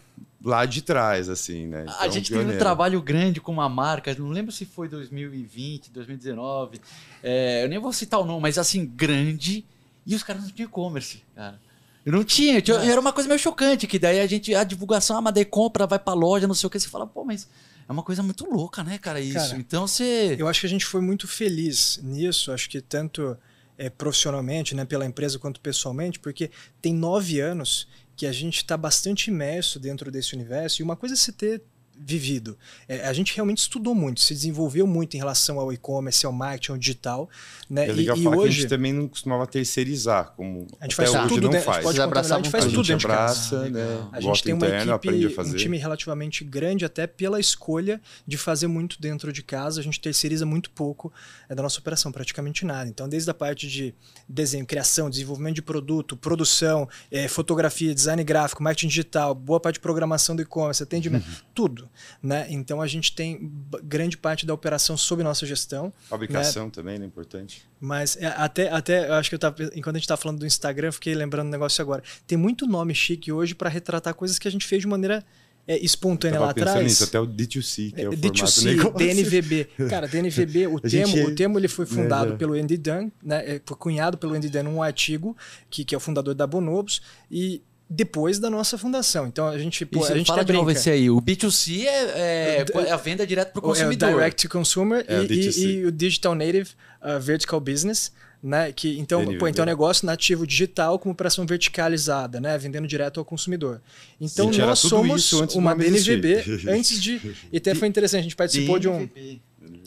lá de trás, assim, né? A Então, gente teve um pioneiro. trabalho grande com uma marca, não lembro se foi 2020, 2019, é, eu nem vou citar o nome, mas assim, grande, e os caras não tinham e-commerce, cara. Eu não tinha, tinha- era uma coisa meio chocante, que daí a gente, a divulgação, ah, mas daí compra, vai pra loja, não sei o que, você fala, pô, mas é uma coisa muito louca, né, cara, isso. Cara, então você... Eu acho que a gente foi muito feliz nisso, acho que tanto é, profissionalmente, né, pela empresa, quanto pessoalmente, porque tem nove anos que a gente está bastante imerso dentro desse universo, e uma coisa é você ter vivido. É, a gente realmente estudou muito, se desenvolveu muito em relação ao e-commerce, ao marketing, ao digital. Né? É legal e, falar e que a hoje gente também não costumava terceirizar, como a gente até faz hoje tudo não dentro, faz. pode contaminar, a gente faz a tudo gente dentro de casa. abraça, Ah, né? A gente Gosto tem uma interno, equipe, um time relativamente grande, até pela escolha de fazer muito dentro de casa. A gente terceiriza muito pouco é, da nossa operação, praticamente nada. Então, desde a parte de desenho, criação, desenvolvimento de produto, produção, é, fotografia, design gráfico, marketing digital, boa parte de programação do e-commerce, atendimento, tudo. Né? Então, a gente tem grande parte da operação sob nossa gestão. Fabricação também, né? Importante. Mas é, até, até eu acho que eu tava, enquanto a gente tá falando do Instagram, eu fiquei lembrando um negócio agora. Tem muito nome chique hoje para retratar coisas que a gente fez de maneira é, espontânea lá atrás. nisso, até o D2C, que é o formato D2C, negócio. DNVB. Cara, DNVB, o gente termo, é- o termo ele foi fundado já. pelo Andy Dunn, né? é, Foi cunhado pelo Andy Dunn num artigo, que, que é o fundador da Bonobos, e depois da nossa fundação. Então a gente, pô, Isso, a gente fala até de novo esse aí. O B2C é, é, O- é a venda direto para o O- É o consumidor. Direct to Consumer É, o e, D2C. e- e o Digital Native uh, Vertical Business. Né? Que, então, pô, então é um negócio nativo digital com operação verticalizada, né? vendendo direto ao consumidor. Então Gente, nós somos isso antes do uma. DNVB antes de. E até foi interessante, a gente participou de um.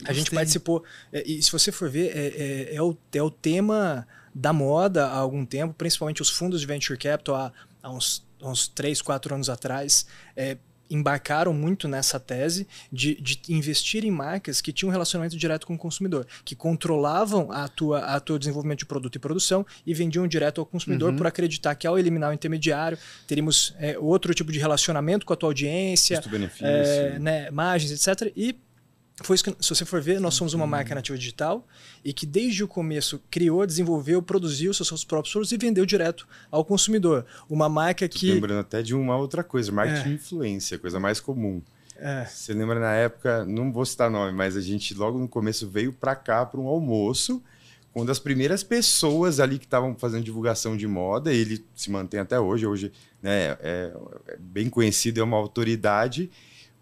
A gente participou. é, E se você for ver, é, é- é o, é o tema da moda há algum tempo, principalmente os fundos de venture capital há, há uns, uns 3, 4 anos atrás. é, embarcaram muito nessa tese de, de investir em marcas que tinham um relacionamento direto com o consumidor, que controlavam a tua, a tua desenvolvimento de produto e produção e vendiam direto ao consumidor por acreditar que ao eliminar o intermediário teríamos é, outro tipo de relacionamento com a tua audiência, é, né, margens, etc. E foi isso que, se você for ver, nós somos uma marca nativa digital e que desde o começo criou, desenvolveu, produziu seus, seus próprios produtos e vendeu direto ao consumidor. Uma marca que. Lembrando até de uma outra coisa, marketing de influência, coisa mais comum. É, Você lembra na época, não vou citar nome, mas a gente logo no começo veio pra cá para um almoço com uma das primeiras pessoas ali que estavam fazendo divulgação de moda. Ele se mantém até hoje, hoje né, é, é bem conhecido, é uma autoridade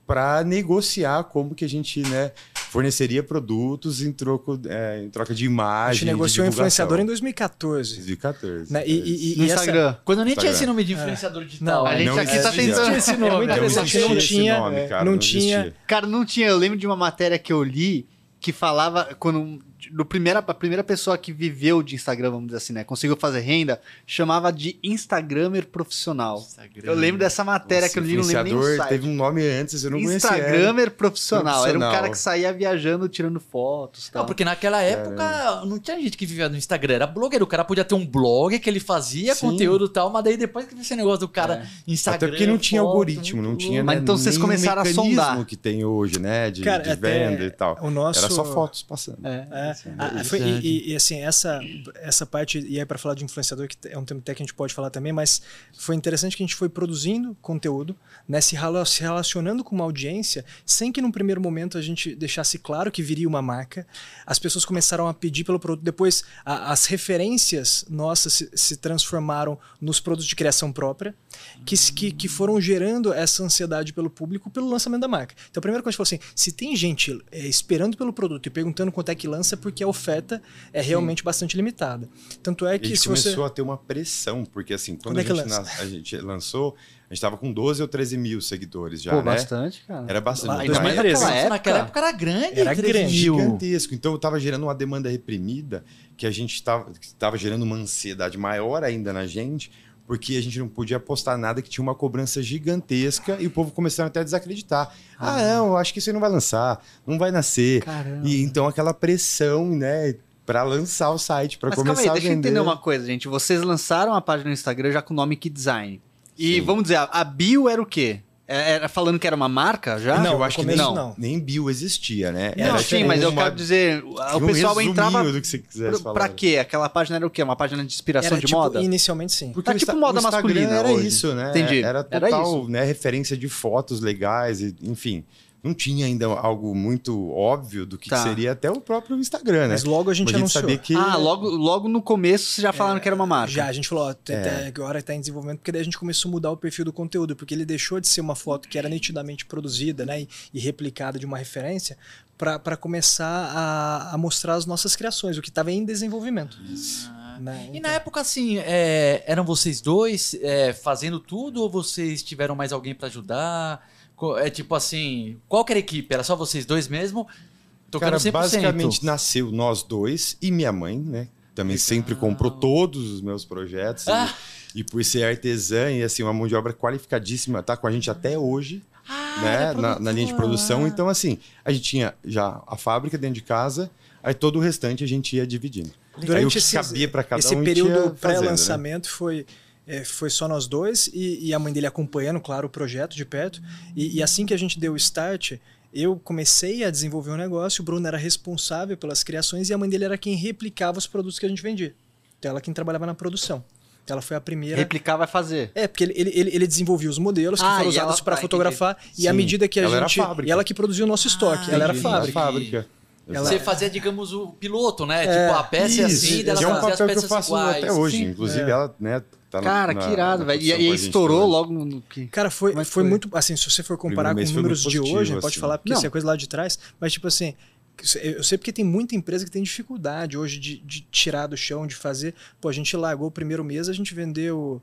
para negociar como que a gente né, forneceria produtos em, troco, é, em troca de a imagem. gente negociou de influenciador em divulgação. 2014. 2014. Né? E, e- e- No e essa- Instagram. Quando nem tinha Instagram. esse nome de influenciador digital. Não, A gente Não aqui tá existia. tentando. esse nome. É muito Não interessante. não esse tinha, nome, é, cara, não não tinha. Cara, não tinha. Eu lembro de uma matéria que eu li que falava quando no primeira, a primeira pessoa que viveu de Instagram, vamos dizer assim, né, conseguiu fazer renda, chamava de Instagramer profissional. Instagram. Eu lembro dessa matéria Nossa, que eu li, não lembro nem o site. teve um nome antes, eu não conhecia. Instagramer profissional. Era um Profissional. cara que saía viajando, tirando fotos. Tal. Não, porque naquela época não tinha gente que vivia no Instagram, era blogueiro. O cara podia ter um blog que ele fazia Sim. conteúdo e tal, mas daí depois que esse negócio do cara Instagram. Até porque não tinha foto, algoritmo, não tinha Mas né, então vocês começaram a sondar. que tem hoje, né? De, Cara, de venda e tal. o nosso- Era só fotos passando. É. É, a- foi- e, e- e, assim, essa, essa parte, e aí para falar de influenciador, que é um tema até que a gente pode falar também, mas foi interessante que a gente foi produzindo conteúdo, né, se, rela- se relacionando com uma audiência, sem que num primeiro momento a gente deixasse claro que viria uma marca. As pessoas começaram a pedir pelo produto. Depois, a- as referências nossas se, se transformaram nos produtos de criação própria, que, que, que foram gerando essa ansiedade pelo público pelo lançamento da marca. Então, a primeira coisa que a gente falou assim: se tem gente é, esperando pelo produto e perguntando quanto é que lança, é porque a oferta é realmente bastante limitada. Tanto é a que gente se começou você. a ter uma pressão, porque assim, quando Quando é a, gente lança? nas- a gente lançou, a gente tava com 12 ou 13 mil seguidores já, Pô, né? bastante, cara. Era bastante. Lá, Mas 2013. Nossa, Naquela naquela época- época era grande. Era 13 grande, gigantesco. Então eu tava gerando uma demanda reprimida que a gente tava, que tava gerando uma ansiedade maior ainda na gente, porque a gente não podia postar nada que tinha uma cobrança gigantesca e o povo começando até a desacreditar. Ah, não, eu acho que isso aí não vai lançar, não vai nascer. Caramba. E então aquela pressão, né, para lançar o site, para começar calma aí, a deixa eu vender. entender uma coisa, gente. Vocês lançaram a página no Instagram já com o nome Design. E Sim. vamos dizer, a- a bio era o quê? É- Era falando que era uma marca já? Não, eu acho que nem, não. nem bio existia, né? Não, Era sim, mas eu uma- quero dizer, o um pessoal entrava. do que você quisesse Pra, pra quê? Aquela página era o quê? Uma página de inspiração Era, de tipo, moda? Inicialmente sim. Porque Tá tipo Insta- moda masculina era hoje. isso, né? Entendi. Era Era total, isso. né, referência de fotos legais, enfim. Não tinha ainda algo muito óbvio do que Tá. seria até o próprio Instagram, né? Mas logo a gente Mas anunciou. sabia que Ah, logo, logo no começo vocês já falaram que era uma marca. Já, a gente falou, ó, até- É. agora está em desenvolvimento, porque daí a gente começou a mudar o perfil do conteúdo, porque ele deixou de ser uma foto que era nitidamente produzida né, e, e replicada de uma referência, para começar a, a mostrar as nossas criações, o que estava em desenvolvimento. né? E na época, assim, é, eram vocês dois é, fazendo tudo ou vocês tiveram mais alguém pra ajudar? Co- É tipo assim, qual que era a equipe? Era só vocês dois mesmo? Tocando Cara, 100%. basicamente nasceu nós dois e minha mãe, né? Também sempre comprou todos os meus projetos. e- Ah. E, por ser artesã e assim, uma mão de obra qualificadíssima, tá com a gente até hoje, Ah, né? era Na, na linha de produção. Então, assim, a gente tinha já a fábrica dentro de casa, aí todo o restante a gente ia dividindo. aí o Durante que esse, cabia para cada esse um período tinha fazenda, né? pré-lançamento foi, é, foi só nós dois e, e a mãe dele acompanhando, claro, o projeto de perto. E, e assim que a gente deu o start, eu comecei a desenvolver o negócio, o Bruno era responsável pelas criações e a mãe dele era quem replicava os produtos que a gente vendia. Então ela quem trabalhava na produção. Ela foi a primeira. Replicar vai fazer. É, porque ele, ele, ele, ele desenvolvia os modelos que Ah, foram usados para ah, fotografar e Sim, à medida que a ela era gente. fábrica. E ela que produziu o nosso estoque. Ah, ela era fábrica. fábrica. Ela- Você fazia, digamos, o piloto, né? É, tipo, a peça é Isso, assim, dela é um fazia as papel que eu peças faço iguais. até hoje. Sim. Inclusive, É. ela, né, tá Cara, na- que irado, velho. E gente estourou hoje. logo no que. Cara, foi, é foi foi? muito. Assim, se você for comparar com números muito de positivo, hoje, pode assim. falar, porque isso é coisa lá de trás, mas tipo assim. Eu sei porque tem muita empresa que tem dificuldade hoje de, de tirar do chão, de fazer. Pô, a gente largou o primeiro mês, a gente vendeu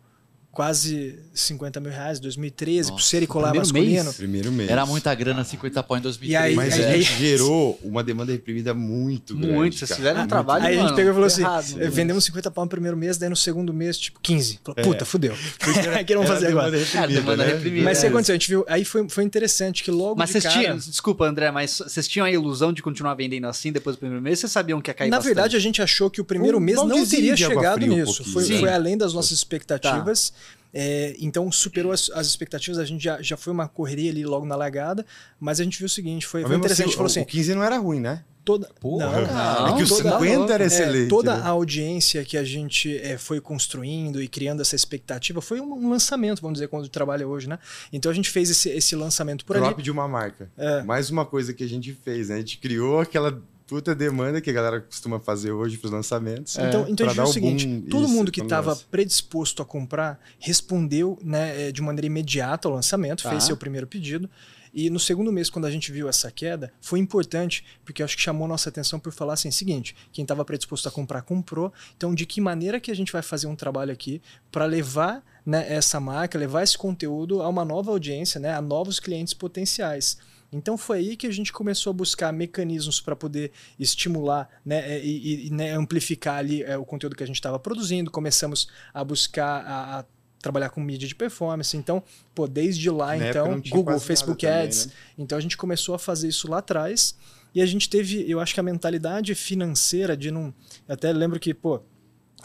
quase 50 mil reais, 2013, por Nossa, ser e colar primeiro masculino. mês? Primeiro mês. Era muita grana, 50 pau em 2003. E aí- Mas aí- a aí- gente gerou uma demanda reprimida muito grande. Muito, vocês cara. fizeram um trabalho, Aí a gente mano, pegou e falou assim: errado, né? vendemos 50 pau no primeiro mês, daí no segundo mês, tipo, 15. Falou, É. puta, fudeu. O que vamos Era fazer agora? demanda reprimida, Cara, demanda né? reprimida. Mas o que É. aconteceu? A gente viu. Aí foi, foi interessante que logo Mas vocês cara... tinham. Desculpa, André, mas vocês tinham a ilusão de continuar vendendo assim depois do primeiro mês? Vocês sabiam que ia cair Na bastante? verdade, a gente achou que o primeiro Um mês não teria chegado um nisso. foi, foi além das nossas expectativas. É, então superou as, as expectativas. A gente já, já foi uma correria ali logo na largada. Mas a gente viu o seguinte: foi, foi mesmo interessante. assim, falou o- assim: o 15 não era ruim, né? toda. Porra. não, cara. É que o toda- 50 era é, excelente, toda né? a audiência que a gente é, foi construindo e criando essa expectativa foi um, um lançamento, vamos dizer, quando trabalha hoje, né? Então a gente fez esse, esse lançamento por ali. Drop de uma marca. É. Mais uma coisa que a gente fez, né? A gente criou aquela puta demanda que a galera costuma fazer hoje pros lançamentos. Então, então a É, gente viu dar o seguinte: boom, todo isso, mundo que estava predisposto a comprar respondeu né, eh, de maneira imediata ao lançamento, Tá. fez seu primeiro pedido. E no segundo mês, quando a gente viu essa queda, foi importante, porque acho que chamou nossa atenção por falar assim: seguinte, quem estava predisposto a comprar, comprou. Então, de que maneira que a gente vai fazer um trabalho aqui para levar né, essa marca, levar esse conteúdo a uma nova audiência, né, a novos clientes potenciais? Então foi aí que a gente começou a buscar mecanismos para poder estimular né, e, e- e, né, amplificar ali é, o conteúdo que a gente estava produzindo. Começamos a buscar a, a trabalhar com mídia de performance. Então, pô, desde lá, Na então, Google, Facebook também, Ads. né? Então a gente começou a fazer isso lá atrás. E a gente teve, eu acho que a mentalidade financeira de não. Até lembro que, pô,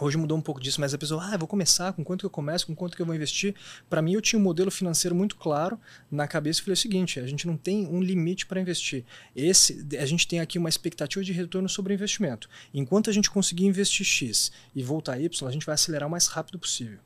Hoje mudou um pouco disso, mas a pessoa, ah, eu vou começar, com quanto que eu começo, com quanto que eu vou investir. Para mim, eu tinha um modelo financeiro muito claro na cabeça e falei o seguinte: a gente não tem um limite para investir. Esse, a gente tem aqui uma expectativa de retorno sobre o investimento. Enquanto a gente conseguir investir X e voltar Y, a gente vai acelerar o mais rápido possível.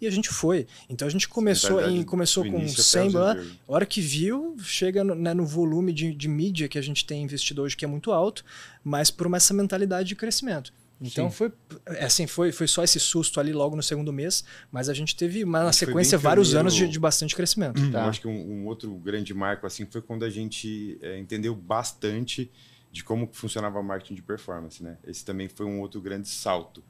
E a gente foi. Então a gente começou, Mentalidade em, começou com início até 100 os blá, dias. a hora que viu, chega no, né, no volume de, de mídia que a gente tem investido hoje, que é muito alto, mas por uma- essa mentalidade de crescimento. Então Sim. foi é assim, foi, foi só esse susto ali logo no segundo mês, mas a gente teve uma, na sequência vários anos de, de bastante crescimento. Tá. Eu acho que um, um outro grande marco assim foi quando a gente é, entendeu bastante de como funcionava o marketing de performance, né? Esse também foi um outro grande salto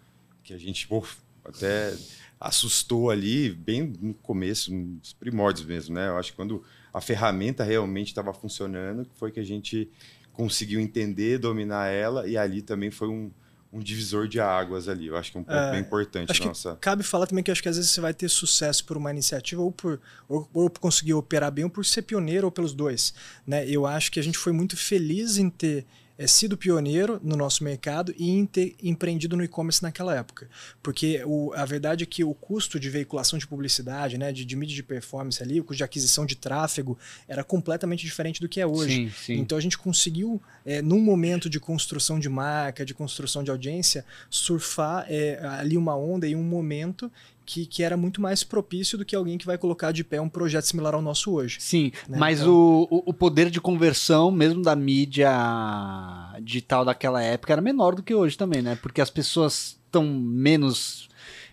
que a gente pô, até assustou ali bem no começo, nos primórdios mesmo, né? Eu acho que quando a ferramenta realmente estava funcionando, foi que a gente conseguiu entender, dominar ela e ali também foi um, um divisor de águas ali. Eu acho que é um ponto É, bem importante Acho nossa. cabe falar também que acho que às vezes você vai ter sucesso por uma iniciativa ou por, ou, ou por conseguir operar bem ou por ser pioneiro ou pelos dois. Né? Eu acho que a gente foi muito feliz em ter é, sido pioneiro no nosso mercado e em ter empreendido no e-commerce naquela época. Porque o, a verdade é que o custo de veiculação de publicidade, né, de, de mídia de performance ali, o custo de aquisição de tráfego era completamente diferente do que é hoje. Sim, sim. Então a gente conseguiu, é, num momento de construção de marca, de construção de audiência, surfar é, ali uma onda e um momento que, que era muito mais propício do que alguém que vai colocar de pé um projeto similar ao nosso hoje. Sim, né? mas Então- o, o, poder de conversão, mesmo da mídia digital daquela época, era menor do que hoje também, né? Porque as pessoas estão menos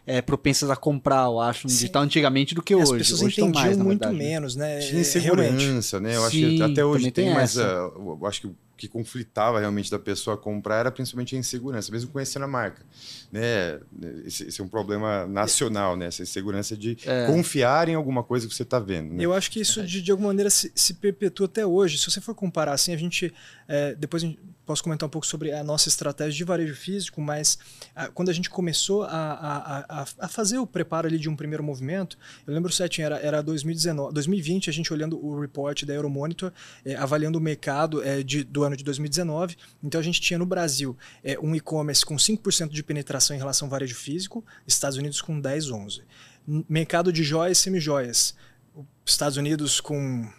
é, propensas a comprar, eu acho, no Sim. digital antigamente do que As hoje. pessoas hoje tão entendiam mais, muito verdade, né? menos, né? Tinha É, realmente. insegurança, né? Eu acho Sim, que até hoje tem tem, mas essa. ah, eu acho que que conflitava realmente da pessoa comprar era principalmente a insegurança, mesmo conhecendo a marca. Né? Esse, esse é um problema nacional, né? essa insegurança de É. confiar em alguma coisa que você está vendo. Né? Eu acho que isso de, de alguma maneira se, se perpetua até hoje. Se você for comparar assim, a gente é, depois a gente, posso comentar um pouco sobre a nossa estratégia de varejo físico, mas ah, quando a gente começou a, a, a, a fazer o preparo ali de um primeiro movimento, eu lembro certinho, era, era 2019, 2020, a gente olhando o report da Euromonitor, é, avaliando o mercado é, de, do ano de 2019. Então a gente tinha no Brasil é, um e-commerce com 5% de penetração em relação ao varejo físico, Estados Unidos com 10, 11. N- Mercado de joias, semijoias, Estados Unidos com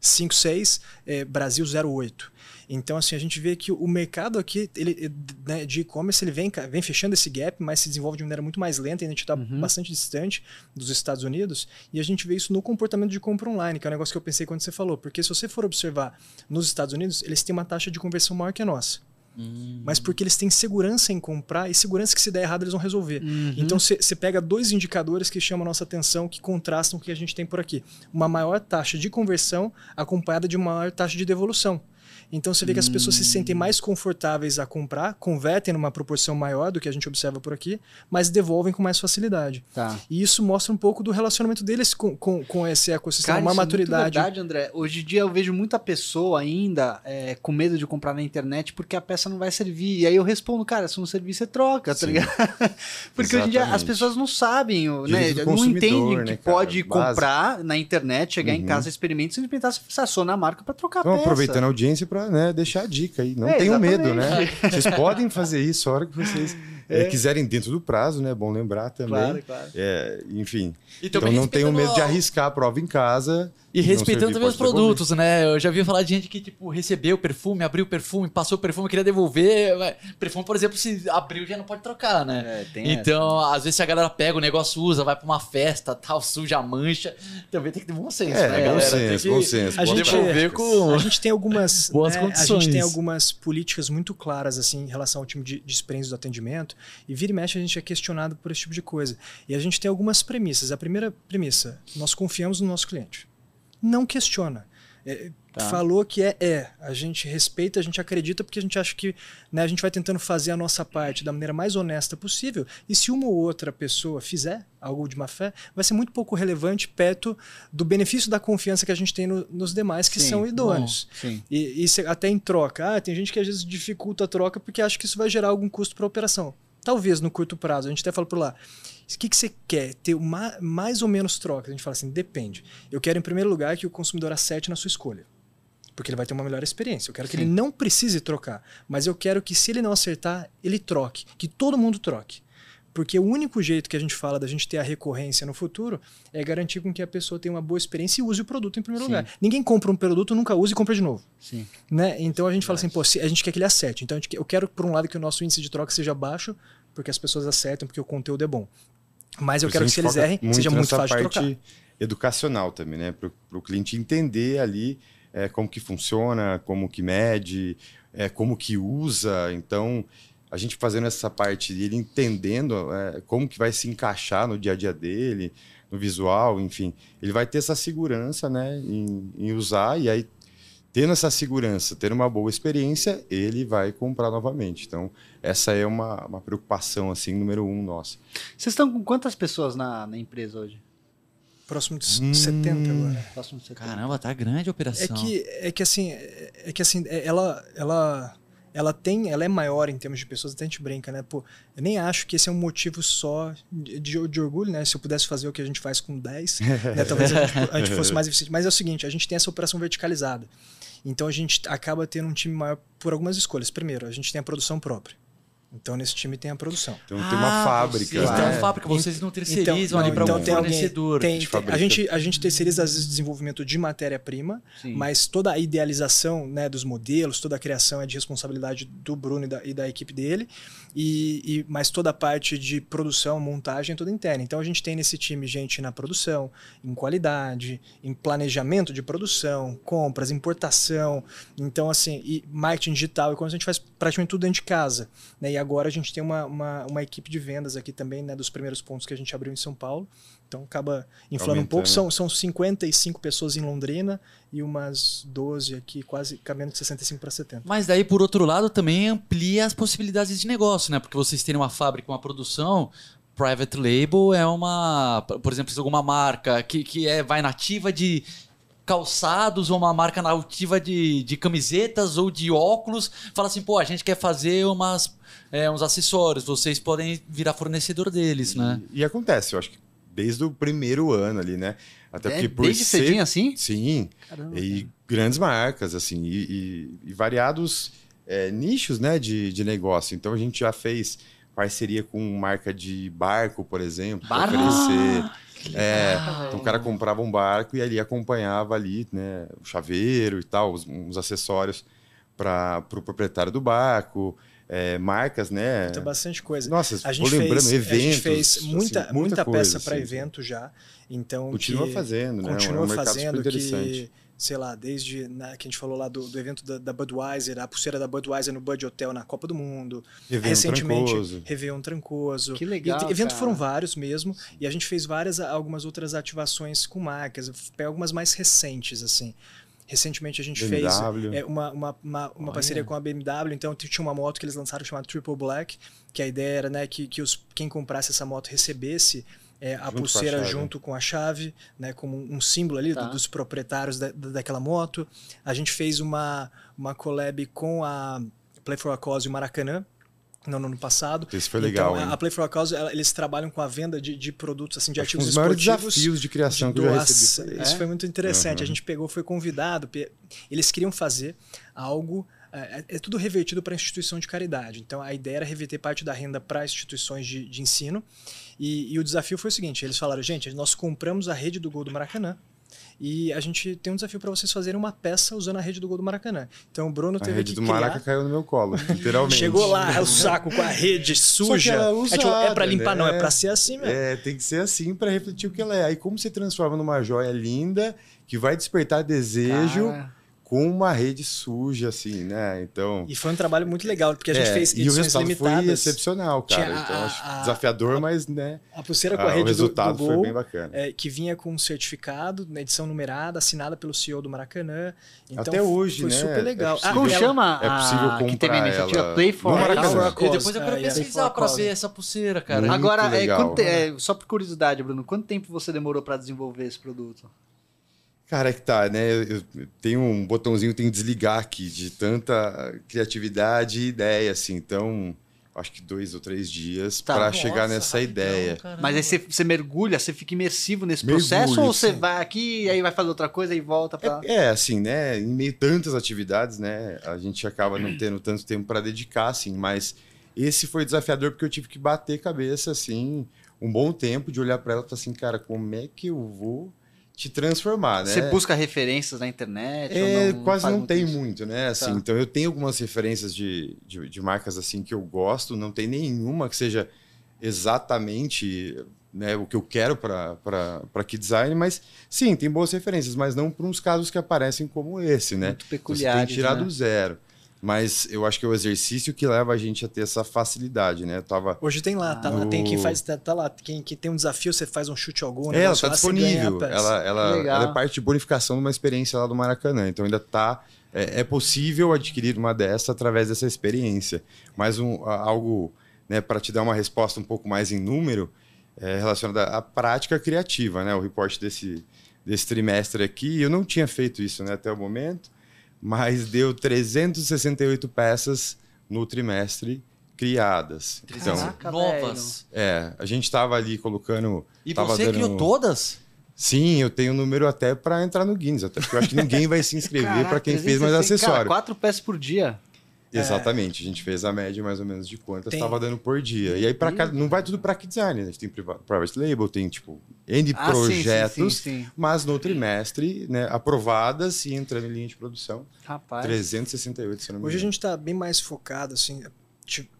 5, 6, é, Brasil 0,8. Então, assim, a gente vê que o mercado aqui ele, né, de e-commerce ele vem, vem fechando esse gap, mas se desenvolve de maneira muito mais lenta, e a gente está bastante distante dos Estados Unidos, e a gente vê isso no comportamento de compra online, que é um negócio que eu pensei quando você falou, porque se você for observar nos Estados Unidos, eles têm uma taxa de conversão maior que a nossa. Mas porque eles têm segurança em comprar e segurança que se der errado eles vão resolver. Então você pega dois indicadores que chamam a nossa atenção, que contrastam com o que a gente tem por aqui. Uma maior taxa de conversão acompanhada de uma maior taxa de devolução. Então você vê que as pessoas se sentem mais confortáveis a comprar, convertem numa proporção maior do que a gente observa por aqui, mas devolvem com mais facilidade. Tá. E isso mostra um pouco do relacionamento deles com, com, com esse ecossistema, Cara, uma isso é muito maturidade. verdade, André. Hoje em dia eu vejo muita pessoa ainda é, com medo de comprar na internet porque a peça não vai servir. E aí eu respondo, cara, se não servir, você troca, tá Sim. ligado? porque hoje em dia as Exatamente. pessoas não sabem, né? Não entendem né, que cara? pode comprar na internet, chegar em Uhum. casa, experimentar, se experimentar, você aciona a marca pra trocar Então, a peça. aproveitando a audiência para né, deixar a dica aí. Não É, tenham exatamente. medo, né? Vocês podem fazer isso a hora que vocês eh, quiserem dentro do prazo, né? Bom lembrar também. Claro, claro. É, enfim. E Então não tenham respeitando medo de arriscar a prova em casa. E respeitando também os devolver. produtos, né? Eu já vi falar de gente que, tipo, recebeu o perfume, abriu o perfume, passou o perfume, queria devolver. mas Perfume, por exemplo, se abriu já não pode trocar, né? É, tem então, às vezes, se a galera pega o negócio, usa, vai pra uma festa, tal, suja, mancha, também tem que ter bom senso, É, né, bom galera? senso, bom que senso. A gente- devolver com... A gente tem algumas Boas né, condições. A gente tem algumas políticas muito claras assim em relação ao time de, de experiência do atendimento e vira e mexe a gente é questionado por esse tipo de coisa. E a gente tem algumas premissas. A primeira premissa, nós confiamos no nosso cliente. Não questiona. É, Tá. Falou que é, é. A gente respeita, a gente acredita, porque a gente acha que né, a gente vai tentando fazer a nossa parte da maneira mais honesta possível. E se uma ou outra pessoa fizer algo de má fé, vai ser muito pouco relevante perto do benefício da confiança que a gente tem no- nos demais que Sim, são idôneos. Bom. E, e até em troca. Ah, tem gente que às vezes dificulta a troca porque acha que isso vai gerar algum custo para a operação. Talvez no curto prazo. A gente até fala por lá. O que, que você quer? Ter uma, mais ou menos troca? A gente fala assim, depende. Eu quero, em primeiro lugar, que o consumidor acerte na sua escolha. Porque ele vai ter uma melhor experiência. Eu quero que Sim. ele não precise trocar. Mas eu quero que, se ele não acertar, ele troque. Que todo mundo troque. Porque o único jeito que a gente fala da gente ter a recorrência no futuro é garantir com que a pessoa tenha uma boa experiência e use o produto em primeiro Sim. lugar. Ninguém compra um produto, nunca usa e compra de novo. Sim. Né? Então a gente fala assim, pô, a gente quer que ele acerte. Então gente eu quero, por um lado, que o nosso índice de troca seja baixo, porque as pessoas acertam, porque o conteúdo é bom. Mas eu Por quero que se eles errem, foca seja muito fácil de parte trocar. educacional também, né? Para o cliente entender ali é, como que funciona, como que mede, é, como que usa. Então, a gente fazendo essa parte e ele entendendo é, como que vai se encaixar no dia a dia dele, no visual, enfim, ele vai ter essa segurança, né, em, em usar e aí tendo essa segurança, tendo uma boa experiência, ele vai comprar novamente. Então, essa é uma, uma preocupação assim número um nossa. Vocês estão com quantas pessoas na, na empresa hoje? Próximo de Hum. 70 agora. Próximo de setembro. Caramba, tá grande a É operação. que, é que assim, é é que assim, é- ela, ela, ela tem, ela é maior em termos de pessoas, até a gente brinca, né? Pô, eu nem acho que esse é um motivo só de, de- de orgulho, né? Se eu pudesse fazer o que a gente faz com 10, né? talvez a gente, a gente fosse mais eficiente. Mas é o seguinte, a gente tem essa operação verticalizada. Então a gente acaba tendo um time maior por algumas escolhas. Primeiro, a gente tem a produção própria. Então nesse time tem a produção. Então, tem uma Ah, fábrica. Vocês né? uma fábrica, vocês não terceirizam não, ali para então um tem alguém- fornecedor. tem- de tem- fabrica. a, gente, a gente terceiriza às vezes o desenvolvimento de matéria-prima, mas toda a idealização né, dos modelos, toda a criação é de responsabilidade do Bruno e da, e da equipe dele, e, e- mas toda a parte de produção, montagem é toda interna. Então a gente tem nesse time gente na produção, em qualidade, em planejamento de produção, compras, importação, então assim, e marketing digital, e quando a gente faz praticamente tudo dentro de casa. Né, e agora a gente tem uma, uma, uma equipe de vendas aqui também, né, dos primeiros pontos que a gente abriu em São Paulo. Então acaba inflando um pouco. São, são 55 pessoas em Londrina e umas 12 aqui, quase caminhando de 65 para 70. Mas daí, por outro lado, também amplia as possibilidades de negócio, né? Porque vocês terem uma fábrica, uma produção, private label é uma, por exemplo, alguma marca que, que é, vai nativa de calçados ou uma marca nativa de, de camisetas ou de óculos, fala assim, pô, a gente quer fazer umas, é, uns acessórios, vocês podem virar fornecedor deles, né? E, e acontece, eu acho que desde o primeiro ano ali, né? Até é, porque por desde ser... cedinho assim? Sim. Caramba, e cara. grandes marcas, assim, e, e, e variados é, nichos, né, de, de negócio. Então a gente já fez parceria com marca de barco, por exemplo, para oferecer é, então o cara comprava um barco e ali acompanhava ali, né, o chaveiro e tal, os, uns acessórios para o pro proprietário do barco, é, marcas, né? Tem bastante coisa. Nossa, a gente lembrando, fez, eventos. A gente fez assim, muita, assim, muita, muita peça para evento já. Então continua fazendo, né? Continua é um fazendo que sei lá, desde né, que a gente falou lá do, do evento da, da, Budweiser, a pulseira da Budweiser no Bud Hotel na Copa do Mundo. Réveillon Recentemente, trancoso. Réveillon Trancoso. Que legal. E, evento foram vários mesmo. E a gente fez várias, algumas outras ativações com marcas, algumas mais recentes, assim. Recentemente a gente BMW. fez é, uma, uma, uma, uma parceria com a BMW, então tinha uma moto que eles lançaram chamada Triple Black, que a ideia era né, que, que os, quem comprasse essa moto recebesse é, a junto pulseira a junto com a chave, né, como um símbolo ali tá. dos proprietários da, daquela moto. A gente fez uma, uma collab com a Play for a Cause e o Maracanã, no ano passado. Isso foi legal. Então, a Play for a Cause, ela, eles trabalham com a venda de, de produtos, assim, de Acho ativos um dos maiores desafios de criação de que eu já recebi. Isso é? foi muito interessante. Uhum. A gente pegou, foi convidado, eles queriam fazer algo é, é, é tudo revertido para instituição de caridade. Então a ideia era reverter parte da renda para instituições de, de ensino. E, e, o desafio foi o seguinte: eles falaram, gente, nós compramos a rede do Gol do Maracanã. E a gente tem um desafio para vocês fazerem uma peça usando a rede do Gol do Maracanã. Então o Bruno teve a rede que do criar... Maraca caiu no meu colo, literalmente. Chegou lá, é o saco com a rede suja. É, usada, é, tipo, é para limpar, né? não, é para ser assim mesmo. É, tem que ser assim para refletir o que ela é. Aí como você transforma numa joia linda que vai despertar desejo. Cara com uma rede suja, assim, né? Então. E foi um trabalho muito legal, porque a gente é, fez edições e o resultado limitadas. foi excepcional, cara. Então, a, acho a, desafiador, a, mas, né? A pulseira com a, rede o resultado do, do gol, foi bem bacana. É, que vinha com um certificado, na edição numerada, assinada pelo CEO do Maracanã. Então, Até hoje, foi né? super legal. É Como chama? É possível comprar que teve a iniciativa Play for Maracanã. E depois eu quero ah, pesquisar para ver essa pulseira, cara. Muito Agora, legal, é, só por curiosidade, Bruno, quanto tempo você demorou para desenvolver esse produto? Cara, é que tá, né? Eu tenho um botãozinho, tem que desligar aqui de tanta criatividade e ideia, assim. Então, acho que dois ou três dias tá. para chegar nessa ideia. Mas aí você, você, mergulha, você fica imersivo nesse Mergulho, processo ou você sim. vai aqui e aí vai fazer outra coisa e volta para é, é, assim, né? Em meio a tantas atividades, né? A gente acaba não tendo tanto tempo para dedicar, assim. Mas esse foi desafiador porque eu tive que bater cabeça, assim, um bom tempo de olhar para ela e falar assim, cara, como é que eu vou te transformar, né? Você busca referências na internet? É, não, quase não, não tem isso? muito, né? Assim, tá. Então eu tenho algumas referências de, de, de, marcas assim que eu gosto, não tem nenhuma que seja exatamente né, o que eu quero para que design, mas sim, tem boas referências, mas não para uns casos que aparecem como esse, né? Muito peculiar. Você tem que tirar né? do zero. Mas eu acho que é o exercício que leva a gente a ter essa facilidade, né? Eu tava Hoje tem lá, tá no... lá. Tem quem faz, tá, tá, lá. Quem, quem tem um desafio, você faz um chute algum. É, ela tá disponível. Ela, ela, ela, é parte de bonificação de uma experiência lá do Maracanã. Então ainda tá. É, é possível adquirir uma dessa através dessa experiência. Mas um, algo né, para te dar uma resposta um pouco mais em número é, relacionada à prática criativa, né? O reporte desse, desse trimestre aqui, eu não tinha feito isso né, até o momento mas deu 368 peças no trimestre criadas. Então, Caraca, novas. É, a gente estava ali colocando. E você dando... criou todas? Sim, eu tenho um número até para entrar no Guinness, até porque eu acho que ninguém vai se inscrever para quem fez mais acessório. Cara, quatro peças por dia. É. Exatamente, a gente fez a média mais ou menos de quantas estava dando por dia. E aí para cá não vai tudo para que design, né? a gente tem private label, tem tipo N ah, projetos, sim, sim, sim, mas no trimestre, né, aprovadas e entrando em linha de produção. Rapaz. 368, se não me Hoje a gente está bem mais focado assim,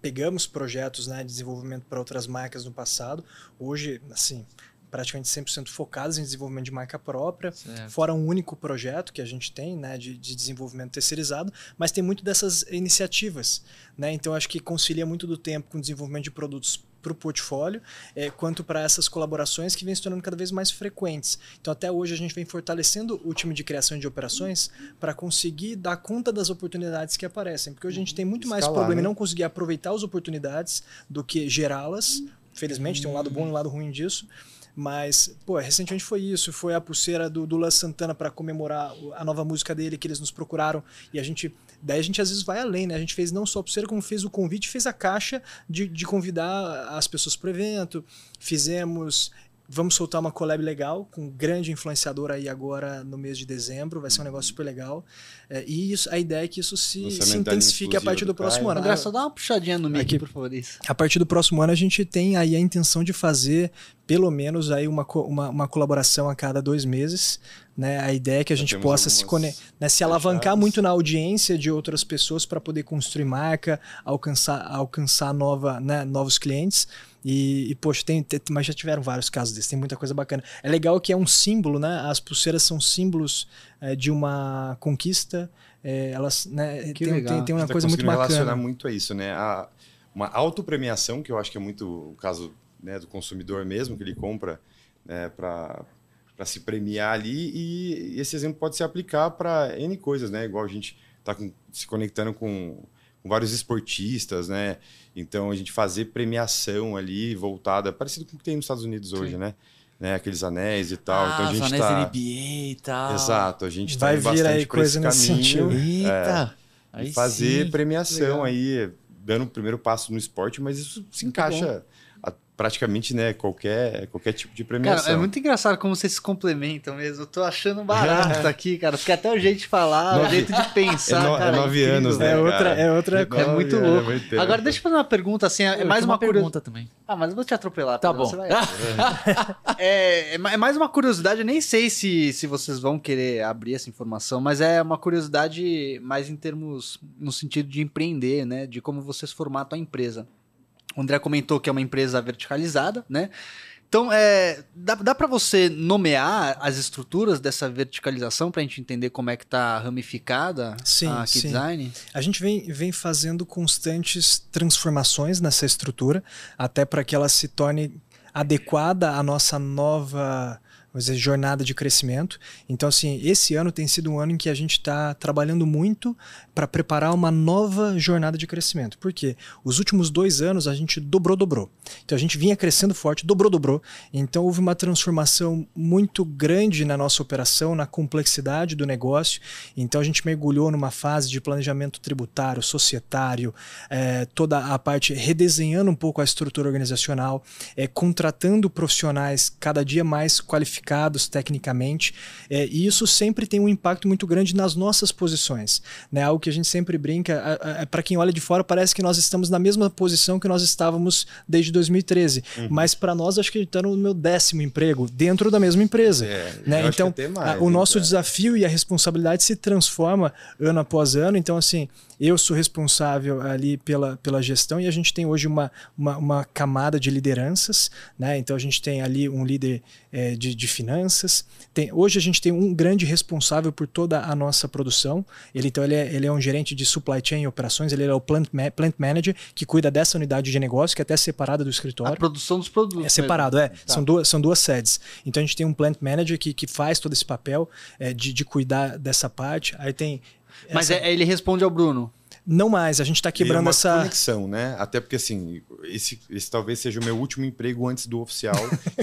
pegamos projetos né, de desenvolvimento para outras marcas no passado. Hoje, assim, praticamente 100% focadas em desenvolvimento de marca própria, Certo. fora um único projeto que a gente tem né, de, de desenvolvimento terceirizado, mas tem muito dessas iniciativas. Né? Então, acho que concilia muito do tempo com o desenvolvimento de produtos para o portfólio, eh, quanto para essas colaborações que vêm se tornando cada vez mais frequentes. Então, até hoje, a gente vem fortalecendo o time de criação de operações para conseguir dar conta das oportunidades que aparecem. Porque hoje a gente tem muito mais Escalar, problema em né? não conseguir aproveitar as oportunidades do que gerá-las. Felizmente, tem um lado bom e um lado ruim disso. Mas, pô, recentemente foi isso. Foi a pulseira do, do Luan Santana para comemorar a nova música dele que eles nos procuraram. E a gente. Daí a gente às vezes vai além, né? A gente fez não só a pulseira, como fez o convite, fez a caixa de, de convidar as pessoas para o evento. Fizemos. Vamos soltar uma collab legal com um grande influenciador aí agora no mês de dezembro. Vai ser um negócio super legal. É, e isso, a ideia é que isso se, se intensifique a partir do do próximo Caio. ano. André, só dá uma puxadinha no mic, Aqui. por favor. Isso. a partir do próximo ano a gente tem aí a intenção de fazer pelo menos aí uma, uma, uma colaboração a cada dois meses. Né? A ideia é que a Já gente possa se, né, se alavancar fechadas. muito na audiência de outras pessoas para poder construir marca, alcançar, alcançar nova, né, novos clientes. E, e, poxa, tem, tem- mas já tiveram vários casos desses, tem muita coisa bacana. É legal que é um símbolo, né? As pulseiras são símbolos eh, de uma conquista. eh, elas, né, Que tem, legal. tem, tem uma tá coisa muito conseguindo relacionar bacana. muito a isso, né? A, uma autopremiação, que eu acho que é muito o caso né, do consumidor mesmo, que ele compra né, para se premiar ali, e esse exemplo pode se aplicar para N coisas, né? Igual a gente está se conectando com, com vários esportistas, né? Então a gente fazer premiação ali voltada, parecido com o que tem nos Estados Unidos hoje, né? né? Aqueles anéis e tal. Ah, então a os gente anéis tá... NBA e tal. Exato, a gente tá Vai indo vir aí bastante pra esse coisa nesse caminho. sentido. Eita! E Aí fazer sim. premiação Legal. aí, dando o primeiro passo no esporte, mas isso se encaixa praticamente, né, qualquer, qualquer tipo de premiação. Cara, é muito engraçado como vocês se complementam mesmo. Eu tô achando barato aqui, cara. Porque até o jeito de falar, o Nove- jeito de É, pensar. no- é cara, nove incrível. anos, né? É outra, cara? é outra É muito Nove anos, louco. muito tempo. Agora, deixa eu fazer uma pergunta, assim, é Eu mais tinha uma, curiosidade. pergunta também. Ah, mas eu vou te atropelar. Tá bom. você vai- é, é é mais uma curiosidade, eu nem sei se, se vocês vão querer abrir essa informação, mas é uma curiosidade mais em termos, no sentido de empreender, né? De como vocês formatam a empresa. O André comentou que é uma empresa verticalizada, né? Então, é, dá, dá para você nomear as estruturas dessa verticalização para a gente entender como é que tá ramificada Sim, a sim. Design? A gente vem, vem fazendo constantes transformações nessa estrutura, até para que ela se torne adequada à nossa nova vamos dizer, jornada de crescimento. Então, assim, esse ano tem sido um ano em que a gente está trabalhando muito para preparar uma nova jornada de crescimento. Por quê? Os últimos dois anos a gente dobrou, dobrou. Então a gente vinha crescendo forte, dobrou, dobrou. Então houve uma transformação muito grande na nossa operação, na complexidade do negócio. Então a gente mergulhou numa fase de planejamento tributário, societário, eh, toda a parte redesenhando um pouco a estrutura organizacional, eh, contratando profissionais cada dia mais qualificados tecnicamente. eh, e isso sempre tem um impacto muito grande nas nossas posições. Né? Algo que a gente sempre brinca, para quem olha de fora, parece que nós estamos na mesma posição que nós estávamos desde 2013. Mas para nós, acho que está no meu décimo emprego dentro da mesma empresa. É, né? Então, mais, a- o nosso desafio e a responsabilidade se transforma ano após ano. Então, assim, eu sou responsável ali pela, pela gestão e a gente tem hoje uma, uma, uma camada de lideranças. Né? Então, a gente tem ali um líder eh, de, de finanças. Tem, hoje, a gente tem um grande responsável por toda a nossa produção. Ele, então, ele é, ele é um gerente de supply chain e operações. Ele é o plant, ma- plant manager que cuida dessa unidade de negócio, que é até separada do A escritório. produção dos produtos. É separado, é. Tá. São, duas, são duas sedes. Então a gente tem um plant manager que, que faz todo esse papel é, de, de cuidar dessa parte. Aí tem. Mas essa- é- ele responde ao Bruno. Não mais, a gente está E quebrando uma essa. conexão, né? Até porque, assim, esse, esse talvez seja o meu último emprego antes do oficial,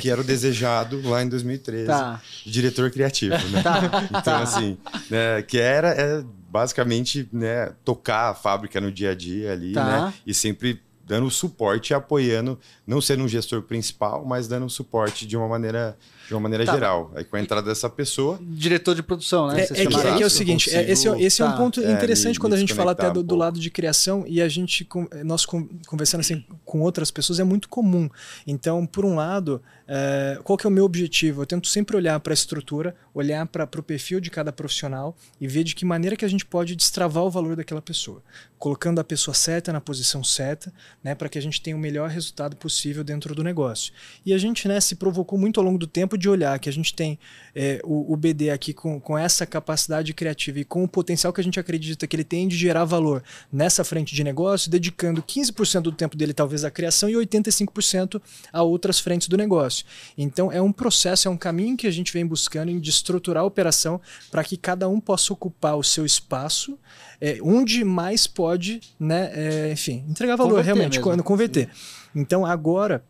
que era o desejado lá em 2013, Tá. de diretor criativo, né? Tá. Então, tá. assim, né, que era é, basicamente né, tocar a fábrica no dia a dia ali, Tá. né? E sempre dando suporte e apoiando, não sendo um gestor principal, mas dando suporte de uma maneira, de uma maneira Tá. geral. Aí com a entrada dessa pessoa, Diretor de produção, né? É, é que, é que é o seguinte, consigo- é- esse, é- esse é um Tá. ponto É, interessante me- quando a me gente fala até do, um do lado de criação e a gente, com- nós con- conversando assim com outras pessoas, é muito comum. Então, por um lado, é, qual que é o meu objetivo? Eu tento sempre olhar para a estrutura, olhar para o perfil de cada profissional e ver de que maneira que a gente pode destravar o valor daquela pessoa. Colocando a pessoa certa na posição certa, né, para que a gente tenha o melhor resultado possível dentro do negócio. E a gente né, se provocou muito ao longo do tempo de olhar que a gente tem é, o, o, BD aqui com, com essa capacidade criativa e com o potencial que a gente acredita que ele tem de gerar valor nessa frente de negócio, dedicando 15% do tempo dele talvez à criação e 85% a outras frentes do negócio. Então é um processo, é um caminho que a gente vem buscando em de estruturar a operação para que cada um possa ocupar o seu espaço, é, onde mais pode, né, é, enfim, entregar valor converter realmente, mesmo. converter. Então agora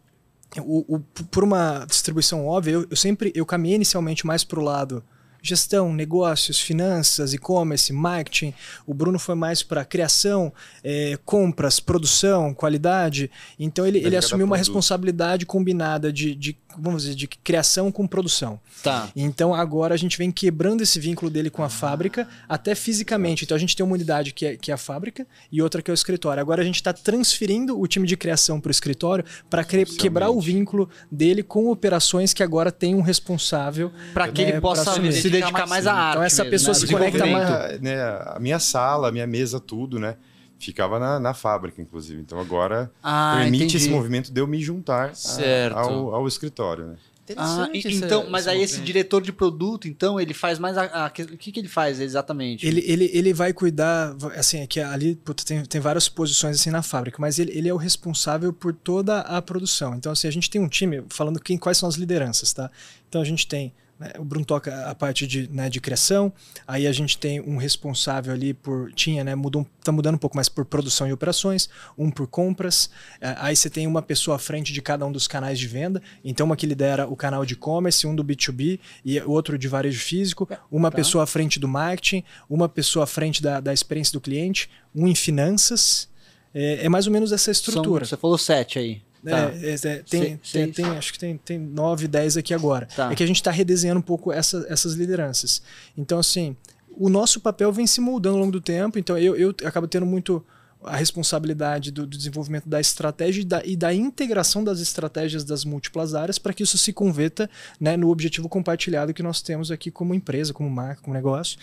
o, o, por uma distribuição óbvia, eu, eu, sempre eu caminhei inicialmente mais para o lado gestão, negócios, finanças, e-commerce, marketing. O Bruno foi mais para criação, é, compras, produção, qualidade. Então ele, ele assumiu uma responsabilidade combinada de, de vamos dizer, de criação com produção. Tá. Então agora a gente vem quebrando esse vínculo dele com a fábrica, até fisicamente. Então a gente tem uma unidade que é, que é a fábrica e outra que é o escritório. Agora a gente está transferindo o time de criação para o escritório para quebrar o vínculo dele com operações que agora tem um responsável. Para que né, ele possa se dedicar, dedicar mais, mais à arte. Então essa mesmo, pessoa né? se conecta mais. Né, a minha sala, a minha mesa, tudo, né? ficava na, na fábrica, inclusive. Então agora ah, permite entendi. esse movimento de eu me juntar a, ao, ao escritório, né? Ah, então, esse, mas esse aí esse diretor de produto, então, ele faz mais a, a, o que, que ele faz exatamente? Ele, ele, ele vai cuidar, assim, é que ali puta, tem, tem várias posições assim na fábrica, mas ele, ele é o responsável por toda a produção. Então, assim, a gente tem um time falando quem, quais são as lideranças, tá? Então a gente tem? O Bruno toca a parte de, né, de criação, aí a gente tem um responsável ali por. Tinha, né? Mudou, tá mudando um pouco mais por produção e operações, um por compras. É, aí você tem uma pessoa à frente de cada um dos canais de venda. Então, uma que lidera o canal de e-commerce, um do B2B e outro de varejo físico, uma tá. pessoa à frente do marketing, uma pessoa à frente da, da experiência do cliente, um em finanças. É, é mais ou menos essa estrutura. São, você falou sete aí. Tá. É, é, tem, tem, tem, acho que tem, tem 9, 10 aqui agora. Tá. É que a gente está redesenhando um pouco essa, essas lideranças. Então, assim, o nosso papel vem se moldando ao longo do tempo. Então, eu, eu acabo tendo muito a responsabilidade do, do desenvolvimento da estratégia e da, e da, integração das estratégias das múltiplas áreas para que isso se converta né, no objetivo compartilhado que nós temos aqui como empresa, como marca, como negócio.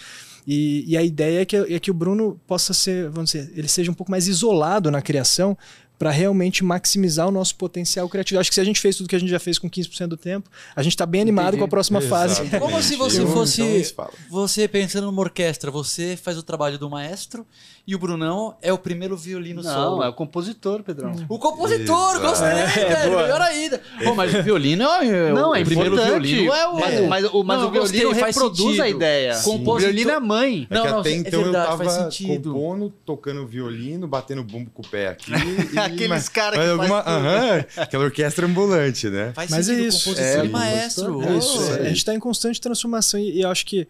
E, e a ideia é que, é que o Bruno possa ser, vamos dizer, ele seja um pouco mais isolado na criação, para realmente maximizar o nosso potencial criativo. Acho que se a gente fez tudo que a gente já fez com 15% do tempo, a gente está bem animado Entendi. com a próxima Exatamente. fase. Como se você fosse então, você pensando numa orquestra, você faz o trabalho do maestro e o Brunão é o primeiro violino Não, solo. é o compositor, Pedrão. O compositor, Exato. gostei, é, velho, melhor ainda. Oh, mas o violino é, não, é o primeiro violino é o mas, mas, o, mas não, o violino gostei, reproduz a ideia. Compositor... O violino é mãe. É não, não, até é então é verdade, eu tava compondo, tocando violino, batendo bumbo com o pé aqui. E, Aqueles caras que alguma, uh -huh, aquela orquestra ambulante, né? Faz mas é isso. É, e maestro. É isso. A gente está em constante transformação e, e eu acho que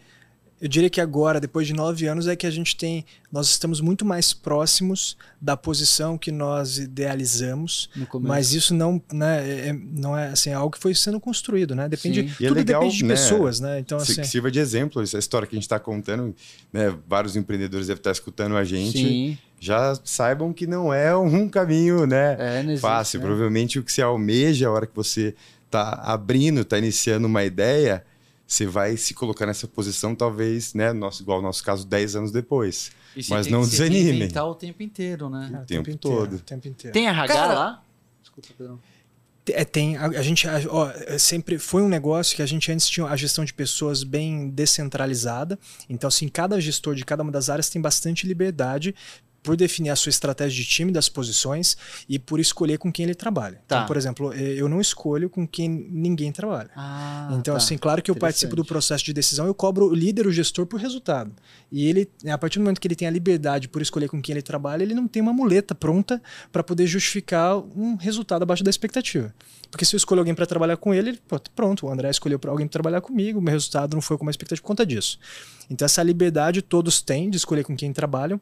eu diria que agora, depois de nove anos, é que a gente tem. Nós estamos muito mais próximos da posição que nós idealizamos. Mas isso não, né, é, é, não é assim, é algo que foi sendo construído, né? Depende, Sim. tudo é legal, depende de né, pessoas, né? Então, assim, que sirva de exemplo, essa história que a gente está contando, né? Vários empreendedores devem estar escutando a gente. Sim. Já saibam que não é um caminho né, é, existe, fácil. Né? Provavelmente o que você almeja, a hora que você está abrindo, está iniciando uma ideia, você vai se colocar nessa posição, talvez, né, nosso, igual no nosso caso, 10 anos depois. Mas não desanime. Tem o tempo inteiro, né? o, tempo, tempo todo. tempo inteiro. Tem RH Cara, lá? Desculpa, Pedro. É, tem. A, a gente a, ó, é sempre foi um negócio que a gente antes tinha a gestão de pessoas bem descentralizada. Então, assim, cada gestor de cada uma das áreas tem bastante liberdade por definir a sua estratégia de time, das posições e por escolher com quem ele trabalha. Tá. Então, por exemplo, eu não escolho com quem ninguém trabalha. Ah, então, tá. assim, claro que eu participo do processo de decisão, eu cobro o líder, o gestor, por resultado. E ele, a partir do momento que ele tem a liberdade por escolher com quem ele trabalha, ele não tem uma muleta pronta para poder justificar um resultado abaixo da expectativa. Porque se eu escolho alguém para trabalhar com ele, pronto, o André escolheu alguém para trabalhar comigo, o meu resultado não foi como a expectativa por conta disso. Então, essa liberdade todos têm de escolher com quem trabalham.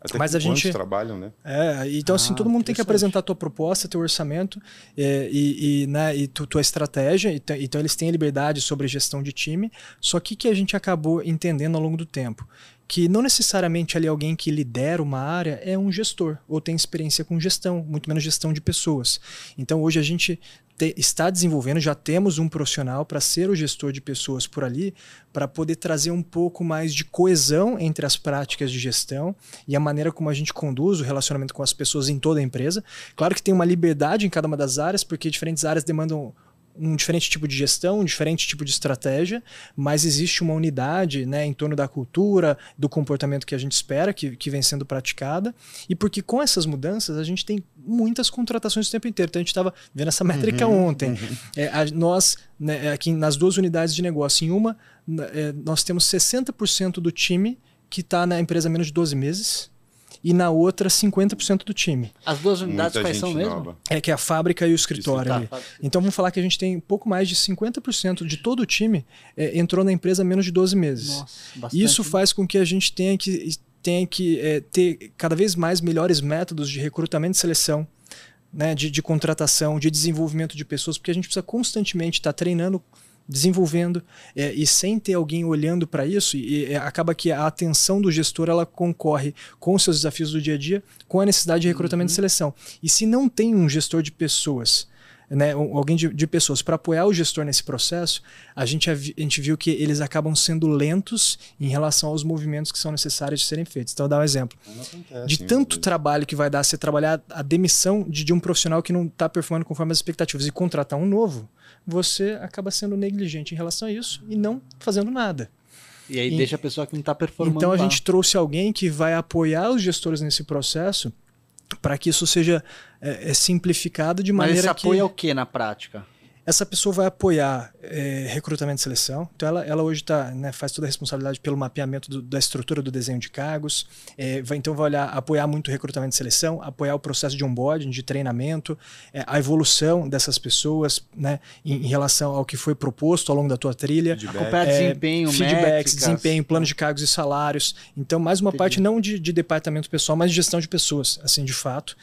Até Mas a gente trabalham, né? É, então assim, ah, assim, todo mundo tem que apresentar a tua proposta, teu orçamento é, e, e, né, e tu, tua estratégia. Então, então eles têm a liberdade sobre gestão de time. Só que que a gente acabou entendendo ao longo do tempo que não necessariamente ali alguém que lidera uma área é um gestor ou tem experiência com gestão, muito menos gestão de pessoas. Então hoje a gente te, está desenvolvendo, já temos um profissional para ser o gestor de pessoas por ali, para poder trazer um pouco mais de coesão entre as práticas de gestão e a maneira como a gente conduz o relacionamento com as pessoas em toda a empresa. Claro que tem uma liberdade em cada uma das áreas, porque diferentes áreas demandam um diferente tipo de gestão, um diferente tipo de estratégia, mas existe uma unidade né, em torno da cultura, do comportamento que a gente espera, que, que vem sendo praticada, e porque com essas mudanças a gente tem muitas contratações o tempo inteiro. Então a gente estava vendo essa métrica uhum, ontem. Uhum. É, a, nós, né, aqui nas duas unidades de negócio, em uma, é, nós temos 60% do time que está na empresa há menos de 12 meses e na outra 50% do time. As duas unidades Muita quais são mesmo? Nova. É que é a fábrica e o escritório. Tá, então vamos falar que a gente tem pouco mais de 50% de todo o time é, entrou na empresa há menos de 12 meses. Nossa, bastante, Isso faz com que a gente tenha que, tenha que é, ter cada vez mais melhores métodos de recrutamento e seleção. Né, de, de contratação, de desenvolvimento de pessoas, porque a gente precisa constantemente estar tá treinando desenvolvendo é, e sem ter alguém olhando para isso e, e, acaba que a atenção do gestor ela concorre com os seus desafios do dia a dia com a necessidade de recrutamento uhum. e seleção. E se não tem um gestor de pessoas né, alguém de, de pessoas para apoiar o gestor nesse processo a gente, a, gente viu que eles acabam sendo lentos em relação aos movimentos que são necessários de serem feitos. Então vou dar um exemplo. Acontece, de tanto trabalho que vai dar você trabalhar a demissão de, de um profissional que não está performando conforme as expectativas e contratar um novo você acaba sendo negligente em relação a isso e não fazendo nada. E aí e, deixa a pessoa que não está performando. Então a lá. gente trouxe alguém que vai apoiar os gestores nesse processo para que isso seja é, é simplificado de maneira Mas esse apoio que... é o que na prática? Essa pessoa vai apoiar é, recrutamento e seleção. Então, ela, ela hoje tá, né, faz toda a responsabilidade pelo mapeamento do, da estrutura do desenho de cargos. É, vai, então, vai olhar, apoiar muito o recrutamento e seleção, apoiar o processo de onboarding, de treinamento, é, a evolução dessas pessoas né, em, em, relação ao que foi proposto ao longo da tua trilha. Acompanhar desempenho, feedbacks, métricas. desempenho, plano de cargos e salários. Então, mais uma Entendi. parte não de, de, departamento pessoal, mas de gestão de pessoas, assim, de fato.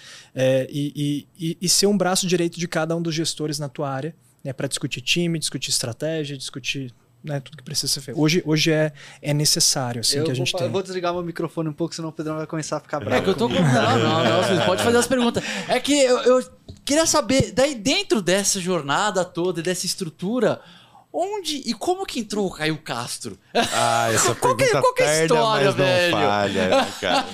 E, e, e ser um braço direito de cada um dos gestores na tua área né, para discutir time, discutir estratégia, discutir né, tudo que precisa ser feito. Hoje, hoje é, é necessário assim, eu que a gente vou, tem. Eu vou desligar meu microfone um pouco, senão o Pedrão vai começar a ficar bravo. É que eu tô com. Não, não, não, pode fazer as perguntas. É que eu, eu queria saber, daí dentro dessa jornada toda, dessa estrutura, Onde e como que entrou o Caio Castro? Ah, essa qual pergunta que, qual que é a história, velho? falha, né, cara?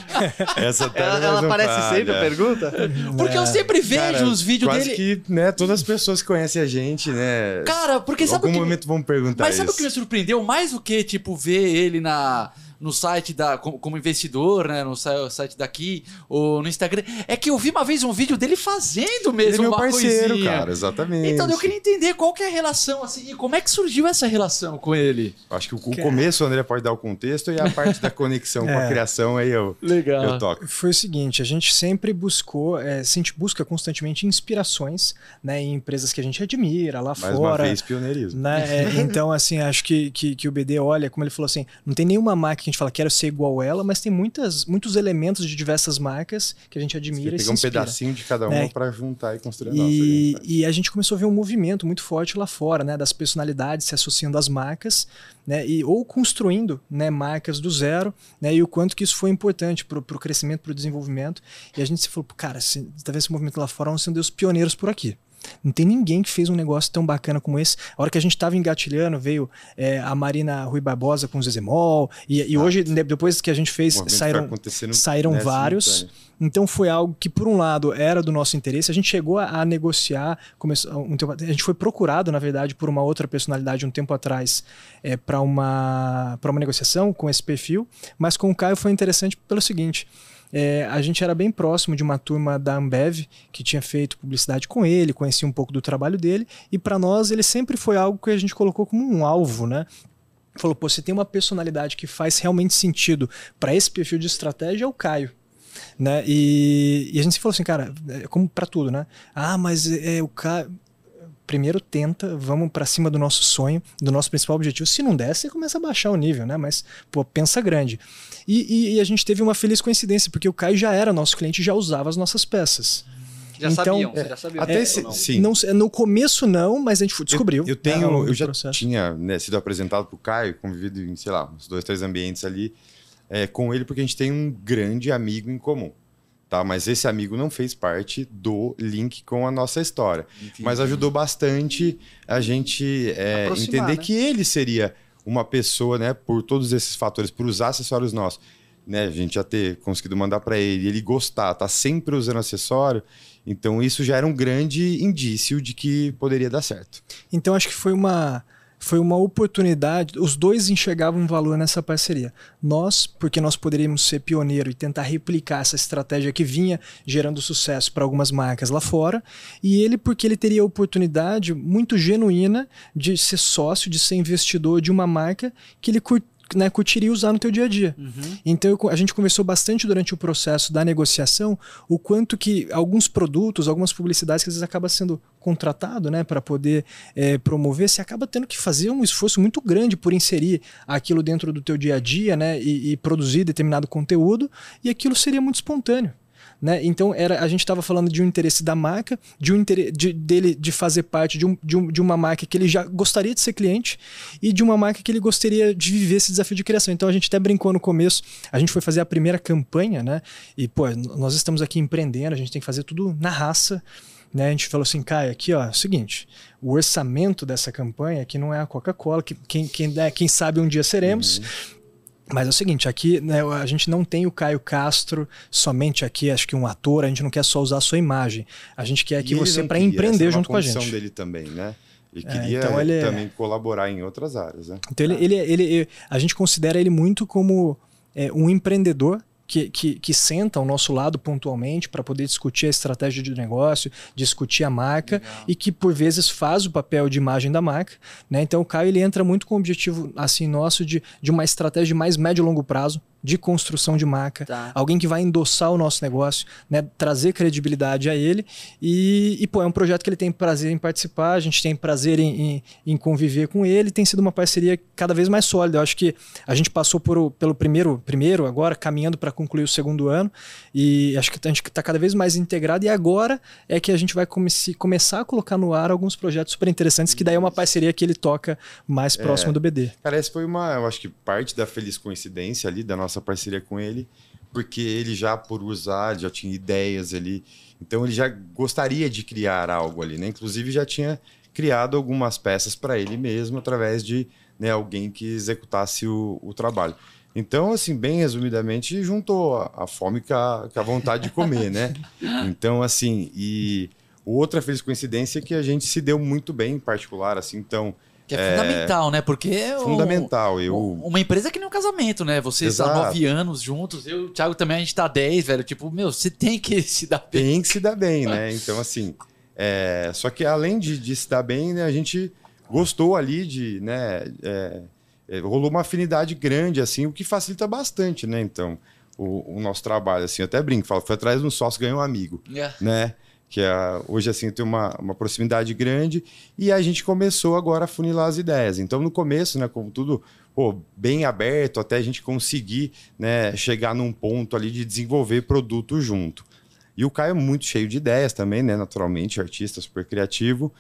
Essa ela, ela aparece falha. sempre a pergunta? Porque é. eu sempre vejo cara, os vídeos quase dele. que, né, todas as pessoas que conhecem a gente, né? Cara, porque sabe algum o que momento vão perguntar Mas isso. sabe o que me surpreendeu mais do que tipo ver ele na no site da como, como, investidor, né, no site daqui ou no Instagram, é que eu vi uma vez um vídeo dele fazendo mesmo ele é meu uma parceiro, coisinha. cara, exatamente. Então eu queria entender qual que é a relação assim, e como é que surgiu essa relação com ele. Acho que o, o começo o André pode dar o contexto e a parte da conexão é. com a é. criação aí eu Legal. eu toco. Foi o seguinte, a gente sempre buscou, é, a gente busca constantemente inspirações, né, em empresas que a gente admira lá Mais fora. Uma vez pioneirismo. Né? É, então assim, acho que, que, que o BD olha, como ele falou assim, não tem nenhuma máquina gente fala, quero ser igual ela, mas tem muitas, muitos elementos de diversas marcas que a gente admira Você e um pedacinho de cada uma né? para juntar e construir e, a nossa. E a gente começou a ver um movimento muito forte lá fora, né? Das personalidades se associando às marcas, né? E, ou construindo né, marcas do zero, né? E o quanto que isso foi importante para o crescimento, para o desenvolvimento. E a gente se falou, cara, se, talvez esse movimento lá fora vamos ser os pioneiros por aqui. Não tem ninguém que fez um negócio tão bacana como esse. A hora que a gente estava engatilhando, veio é, a Marina Rui Barbosa com o Zezemol. E, e hoje, depois que a gente fez, saíram, saíram vários. Então foi algo que, por um lado, era do nosso interesse. A gente chegou a, a negociar, começou, um tempo, a gente foi procurado, na verdade, por uma outra personalidade um tempo atrás é, para uma, uma negociação com esse perfil. Mas com o Caio foi interessante pelo seguinte é, a gente era bem próximo de uma turma da Ambev que tinha feito publicidade com ele, conhecia um pouco do trabalho dele, e para nós ele sempre foi algo que a gente colocou como um alvo, né? Falou, pô, você tem uma personalidade que faz realmente sentido para esse perfil de estratégia, é o Caio. Né? E, e a gente falou assim, cara, é como para tudo, né? Ah, mas é, o Caio primeiro tenta, vamos para cima do nosso sonho, do nosso principal objetivo. Se não der, você começa a baixar o nível, né? Mas, pô, pensa grande. E, e, e a gente teve uma feliz coincidência, porque o Caio já era nosso cliente e já usava as nossas peças. Já então, sabiam, é, já sabiam. Até esse, não? sim. Não, no começo não, mas a gente descobriu. Eu, eu tenho, eu já processo. tinha né, sido apresentado para o Caio, convivido em, sei lá, uns dois, três ambientes ali, é, com ele, porque a gente tem um grande amigo em comum. Tá? Mas esse amigo não fez parte do link com a nossa história. Entendi. Mas ajudou bastante a gente é, entender né? que ele seria uma pessoa, né, por todos esses fatores, por usar acessórios nossos, né, a gente já ter conseguido mandar para ele, ele gostar, tá sempre usando acessório, então isso já era um grande indício de que poderia dar certo. Então acho que foi uma foi uma oportunidade, os dois enxergavam valor nessa parceria. Nós, porque nós poderíamos ser pioneiro e tentar replicar essa estratégia que vinha gerando sucesso para algumas marcas lá fora, e ele porque ele teria a oportunidade muito genuína de ser sócio, de ser investidor de uma marca que ele né, curtiria usar no teu dia a dia. Então eu- a gente conversou bastante durante o processo da negociação o quanto que alguns produtos, algumas publicidades que às vezes acaba sendo contratado, né, para poder eh, promover, você acaba tendo que fazer um esforço muito grande por inserir aquilo dentro do teu dia a dia, né, e, e produzir determinado conteúdo, e aquilo seria muito espontâneo. Né? Então era, a gente estava falando de um interesse da marca, de um interesse de, dele de fazer parte de, um, de, um, de uma marca que ele já gostaria de ser cliente e de uma marca que ele gostaria de viver esse desafio de criação. Então a gente até brincou no começo, a gente foi fazer a primeira campanha, né? E pô, nós estamos aqui empreendendo, a gente tem que fazer tudo na raça. Né, a gente falou assim, Caio, aqui ó, é o seguinte, o orçamento dessa campanha aqui não é a Coca-Cola, que quem, quem, né, quem sabe um dia seremos, mas é o seguinte, aqui né, a gente não tem o Caio Castro somente aqui, acho que um ator, a gente não quer só usar a sua imagem. A gente quer aqui E ele você para empreender é junto com a gente. dele também, né? Ele É, queria então ele é- também colaborar em outras áreas, né? Então ele, ele, ele, a gente considera ele muito como é, um empreendedor que, que, que senta ao nosso lado pontualmente para poder discutir a estratégia de negócio, discutir a marca e que por vezes faz o papel de imagem da marca. Né? Então o Caio ele entra muito com o objetivo assim nosso de, de uma estratégia de mais médio e longo prazo de construção de marca, Tá. alguém que vai endossar o nosso negócio, né, trazer credibilidade a ele e, e, pô, é um projeto que ele tem prazer em participar, a gente tem prazer em, em, em conviver com ele, tem sido uma parceria cada vez mais sólida. Eu acho que a gente passou por, pelo primeiro, primeiro agora, caminhando para concluir o segundo ano e acho que a gente está cada vez mais integrado e agora é que a gente vai comece- começar a colocar no ar alguns projetos super interessantes, que daí é uma parceria que ele toca mais próximo do BD. Cara, essa foi uma, eu acho que parte da feliz coincidência ali, da nossa parceria com ele, porque ele já, por usar, já tinha ideias ali, então ele já gostaria de criar algo ali, né? Inclusive já tinha criado algumas peças para ele mesmo, através de né, alguém que executasse o, o trabalho. Então, assim, bem resumidamente, juntou a, a fome com a, com a vontade de comer, né? Então, assim, e outra feliz coincidência é que a gente se deu muito bem em particular, assim, então, Que é, fundamental, né? Porque é um- fundamental. Eu, um- uma empresa que nem um casamento, né? Vocês há Exato. nove anos juntos, eu e o Thiago também, a gente tá dez, velho. Tipo, meu, você tem que se dar bem. tem que se dar bem, né? Então, assim, é, só que além de, de se dar bem, né, a gente gostou ali de, né, é, é, rolou uma afinidade grande, assim, o que facilita bastante, né? Então, o, o nosso trabalho, assim, eu até brinco, falo, foi atrás de um sócio, ganhou um amigo, É. né? Que é, hoje, assim, tem uma, uma proximidade grande e a gente começou agora a funilar as ideias. Então, no começo, né, como tudo pô, bem aberto, até a gente conseguir né, chegar num ponto ali de desenvolver produto junto. E o Caio é muito cheio de ideias também, né? Naturalmente, artista super criativo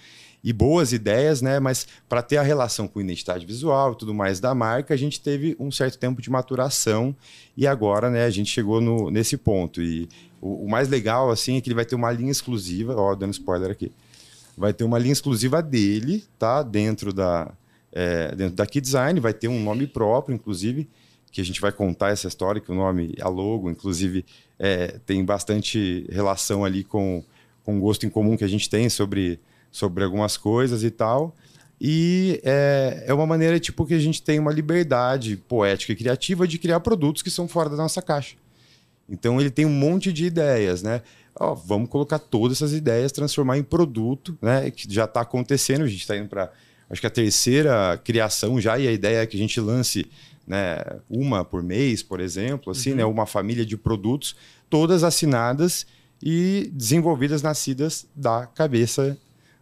e boas ideias, né? Mas para ter a relação com identidade visual e tudo mais da marca, a gente teve um certo tempo de maturação e agora, né? A gente chegou no, nesse ponto. E o, o mais legal, assim, é que ele vai ter uma linha exclusiva, ó, dando spoiler aqui. Vai ter uma linha exclusiva dele, tá? Dentro da, é, dentro da Key Design, vai ter um nome próprio, inclusive, que a gente vai contar essa história, que o nome, a logo, inclusive, é, tem bastante relação ali com, com o gosto em comum que a gente tem sobre, sobre algumas coisas e tal. E é, é uma maneira, tipo, que a gente tem uma liberdade poética e criativa de criar produtos que são fora da nossa caixa. Então ele tem um monte de ideias, né? Ó, vamos colocar todas essas ideias, transformar em produto, né? Que já está acontecendo, a gente está indo para acho que a terceira criação já, e a ideia é que a gente lance né, uma por mês, por exemplo, assim, né? Uma família de produtos, todas assinadas e desenvolvidas, nascidas da cabeça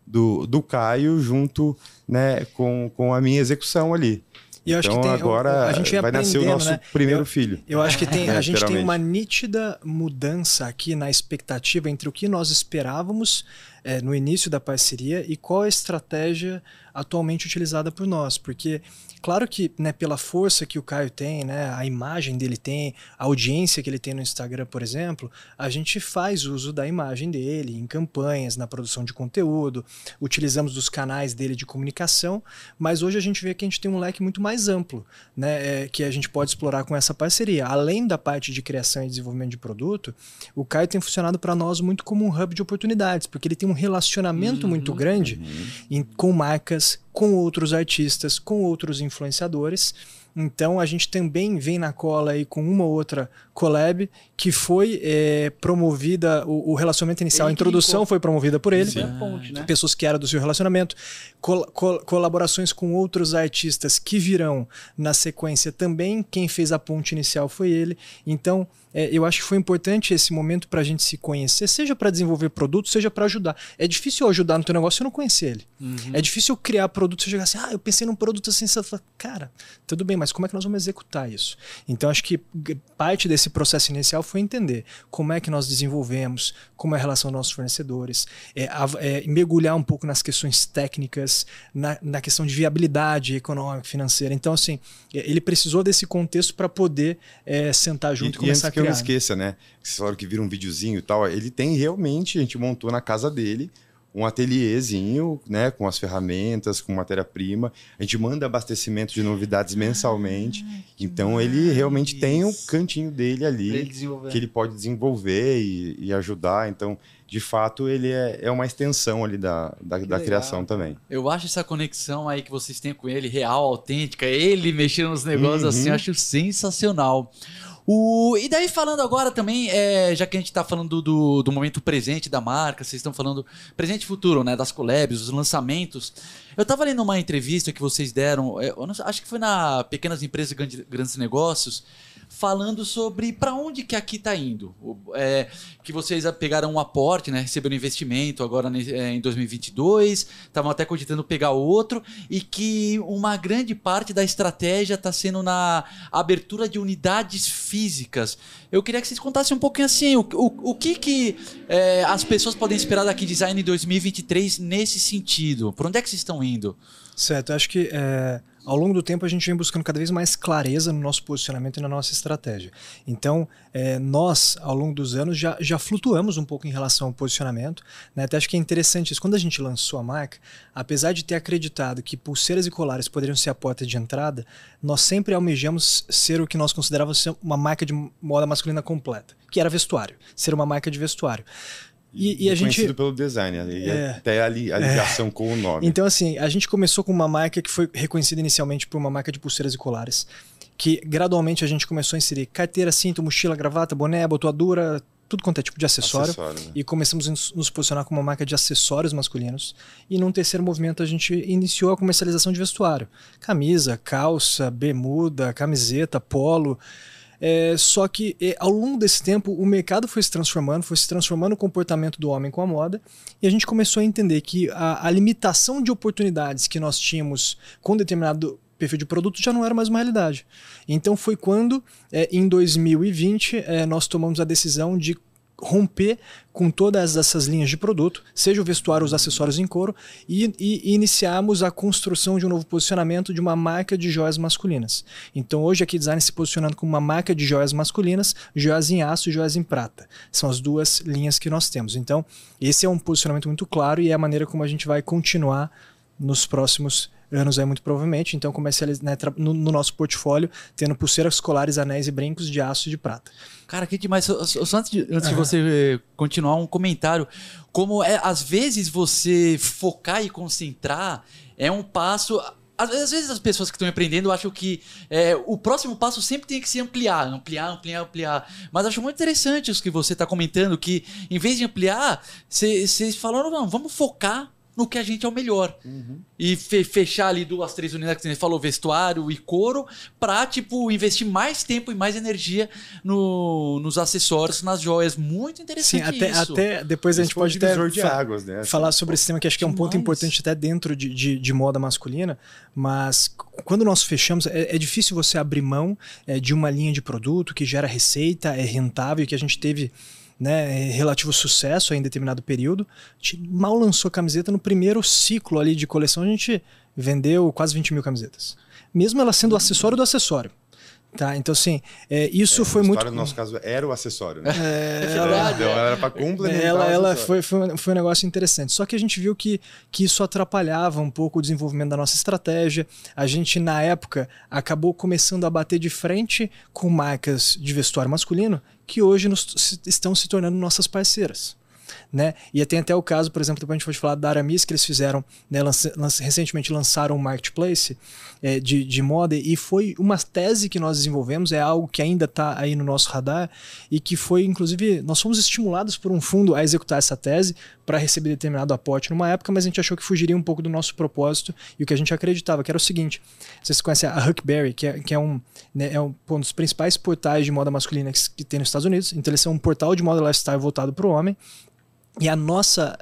do, do Caio, junto né, com, com a minha execução ali. E eu acho então que tem, agora a gente vai nascer o nosso né? primeiro Eu- filho. Eu acho que tem, a gente tem uma nítida mudança aqui na expectativa entre o que nós esperávamos é, no início da parceria e qual a estratégia atualmente utilizada por nós, porque claro que né, pela força que o Caio tem, né, a imagem dele tem, a audiência que ele tem no Instagram, por exemplo, a gente faz uso da imagem dele em campanhas, na produção de conteúdo, utilizamos dos canais dele de comunicação, mas hoje a gente vê que a gente tem um leque muito mais amplo, né, é, que a gente pode explorar com essa parceria. Além da parte de criação e desenvolvimento de produto, o Caio tem funcionado para nós muito como um hub de oportunidades, porque ele tem um relacionamento Uhum, muito grande Uhum. em- com marcas, com outros artistas, com outros influenciadores. Então a gente também vem na cola aí com uma ou outra collab que foi eh, promovida, o, o relacionamento inicial, Ele a introdução clicou. foi promovida por ele. Foi a ponte, né? Pessoas que eram do seu relacionamento, col- col- colaborações com outros artistas que virão na sequência também. Quem fez a ponte inicial foi ele. Então, é, eu acho que foi importante esse momento para a gente se conhecer, seja para desenvolver produto, seja para ajudar. É difícil eu ajudar no teu negócio se eu não conhecer ele. Uhum. É difícil eu criar produto se eu chegar assim, ah, eu pensei num produto assim, você fala, cara, tudo bem, mas como é que nós vamos executar isso? Então, acho que parte desse processo inicial foi entender como é que nós desenvolvemos, como é a relação dos nossos fornecedores, é, é, mergulhar um pouco nas questões técnicas, na, na questão de viabilidade econômica, financeira. Então, assim, é, ele precisou desse contexto para poder é, sentar junto e, e, e começar antes a que eu não criar. né? esqueça, né? Vocês falaram que vira um videozinho e tal. Ele tem realmente, a gente montou na casa dele um ateliêzinho, né? Com as ferramentas, com matéria-prima. A gente manda abastecimento de novidades mensalmente. então ele realmente tem um cantinho dele ele ali desenvolver. que ele pode desenvolver e, e ajudar. Então, de fato, ele é, é uma extensão ali da, da, da criação também. Eu acho essa conexão aí que vocês têm com ele real, autêntica, ele mexendo nos negócios Uhum. assim, eu acho sensacional. O, e daí falando agora também, é, já que a gente tá falando do, do momento presente da marca, vocês estão falando presente e futuro, né? Das collabs, dos lançamentos. Eu tava lendo uma entrevista que vocês deram, é, não acho que foi na Pequenas Empresas e Grande- Grandes Negócios, falando sobre para onde que aqui tá indo. É, que vocês pegaram um aporte, né? Receberam investimento agora é, em 2022, estavam até cogitando pegar outro, e que uma grande parte da estratégia está sendo na abertura de unidades físicas. Eu queria que vocês contassem um pouquinho assim, o, o, o que, que é, as pessoas podem esperar daqui Design 2023 nesse sentido? Por onde é que vocês estão indo? Certo, acho que é, ao longo do tempo a gente vem buscando cada vez mais clareza no nosso posicionamento e na nossa estratégia. Então, é, nós, ao longo dos anos, já, já flutuamos um pouco em relação ao posicionamento. Né? Até acho que é interessante isso. Quando a gente lançou a marca, apesar de ter acreditado que pulseiras e colares poderiam ser a porta de entrada, nós sempre almejamos ser o que nós considerávamos uma marca de moda masculina completa, que era vestuário, ser uma marca de vestuário. E, e a gente Conhecido pelo design, e É. até a, li- a ligação com o nome. então, assim, a gente começou com uma marca que foi reconhecida inicialmente por uma marca de pulseiras e colares, que gradualmente a gente começou a inserir carteira, cinto, mochila, gravata, boné, botoadura, tudo quanto é tipo de acessório. Acessório, né? E começamos a nos- nos posicionar como uma marca de acessórios masculinos. E num terceiro movimento a gente iniciou a comercialização de vestuário. Camisa, calça, bermuda, camiseta, polo. É, só que é, ao longo desse tempo o mercado foi se transformando, foi se transformando o comportamento do homem com a moda, e a gente começou a entender que a, a limitação de oportunidades que nós tínhamos com determinado perfil de produto já não era mais uma realidade. Então foi quando, é, em 2020, é, nós tomamos a decisão de romper com todas essas linhas de produto, seja o vestuário, os acessórios em couro, e, e iniciarmos a construção de um novo posicionamento de uma marca de joias masculinas. Então hoje aqui Design se posicionando como uma marca de joias masculinas, joias em aço e joias em prata. São as duas linhas que nós temos. Então esse é um posicionamento muito claro e é a maneira como a gente vai continuar nos próximos anos aí muito provavelmente, então comercializ né, no, no nosso portfólio, tendo pulseiras, colares, anéis e brincos de aço e de prata. Cara, que demais. Só, só- antes, de, antes de você eh, continuar, um comentário. Como é, às vezes você focar e concentrar é um passo. Às às vezes as pessoas que estão empreendendo acham que é, o próximo passo sempre tem que se ampliar, ampliar, ampliar, ampliar. Mas acho muito interessante isso que você está comentando, que em vez de ampliar, vocês falaram, não, vamos focar no que a gente é o melhor. E fe- fechar ali duas, três unidades que você falou, vestuário e couro, pra, tipo, investir mais tempo e mais energia no- nos acessórios, nas joias. Muito Sim, interessante até, isso. até depois a gente Esse pode até de águas, né? falar sobre esse tema que acho que é um ponto importante até dentro de, de, de moda masculina, mas quando nós fechamos, é, é difícil você abrir mão é, de uma linha de produto que gera receita, é rentável, que a gente teve né, relativo sucesso em determinado período. A gente mal lançou camiseta no primeiro ciclo ali de coleção, a gente vendeu quase 20 mil camisetas. Mesmo ela sendo o acessório do acessório. Tá, então assim, é, isso É, foi muito. No nosso caso, era o acessório, né? É, verdade, Então, é. ela era para complementar ela, o ela foi, foi, um- foi um negócio interessante. Só que a gente viu que, que isso atrapalhava um pouco o desenvolvimento da nossa estratégia. A gente, na época, acabou começando a bater de frente com marcas de vestuário masculino que hoje nos- estão se tornando nossas parceiras. Né? E tem até o caso, por exemplo, depois a gente pode falar da Aramis, que eles fizeram, né, recentemente lançaram um marketplace é, de, de moda, e foi uma tese que nós desenvolvemos, é algo que ainda está aí no nosso radar, e que foi, inclusive, nós fomos estimulados por um fundo a executar essa tese para receber determinado aporte numa época, mas a gente achou que fugiria um pouco do nosso propósito e o que a gente acreditava, que era o seguinte: vocês conhecem a Huckberry, que é, que é, um, né, é um, um dos principais portais de moda masculina que, que tem nos Estados Unidos, então eles são um portal de moda lifestyle voltado para o homem. E a nossa,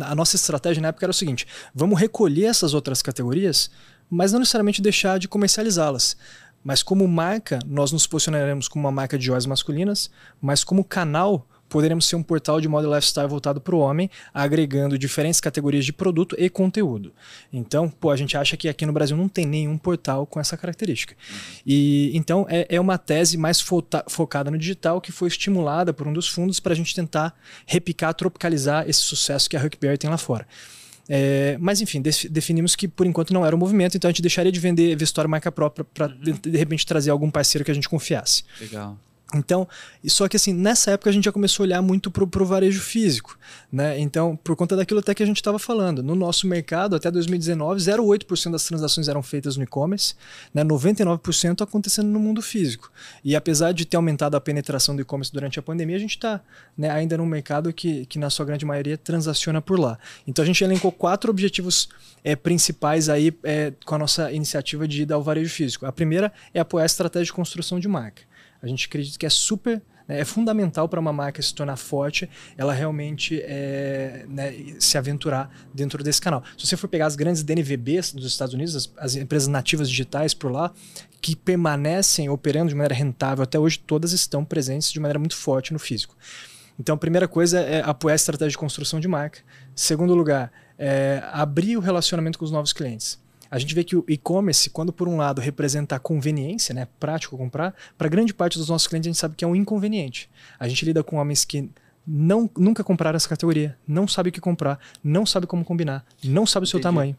a nossa estratégia na época era o seguinte: vamos recolher essas outras categorias, mas não necessariamente deixar de comercializá-las. Mas como marca, nós nos posicionaremos como uma marca de joias masculinas, mas como canal, poderemos ser um portal de moda lifestyle voltado para o homem, agregando diferentes categorias de produto e conteúdo. Então, pô, a gente acha que aqui no Brasil não tem nenhum portal com essa característica. E então é, é uma tese mais fota- focada no digital que foi estimulada por um dos fundos para a gente tentar repicar, tropicalizar esse sucesso que a Huckberry tem lá fora. É, mas enfim, def- definimos que por enquanto não era o movimento, então a gente deixaria de vender vestuário marca própria para de, de repente trazer algum parceiro que a gente confiasse. Legal. Então, só que assim, nessa época a gente já começou a olhar muito pro, pro varejo físico, né? Então, por conta daquilo até que a gente estava falando, no nosso mercado, até 2019, 0,8% das transações eram feitas no e-commerce, né? 99% acontecendo no mundo físico. E apesar de ter aumentado a penetração do e-commerce durante a pandemia, a gente está né, ainda num mercado que, que, na sua grande maioria, transaciona por lá. Então, a gente elencou quatro objetivos é, principais aí é, com a nossa iniciativa de ida ao varejo físico. A primeira é apoiar a estratégia de construção de marca. A gente acredita que é super, né, é fundamental para uma marca se tornar forte, ela realmente é, né, se aventurar dentro desse canal. Se você for pegar as grandes DNVBs dos Estados Unidos, as, as empresas nativas digitais por lá, que permanecem operando de maneira rentável até hoje, todas estão presentes de maneira muito forte no físico. Então, a primeira coisa é apoiar a estratégia de construção de marca. Segundo lugar, é abrir o relacionamento com os novos clientes. A gente vê que o e-commerce, quando por um lado representa a conveniência, né, prático comprar, para grande parte dos nossos clientes a gente sabe que é um inconveniente. A gente lida com homens que não, nunca compraram essa categoria, não sabe o que comprar, não sabe como combinar, não sabe o seu Entendi. tamanho.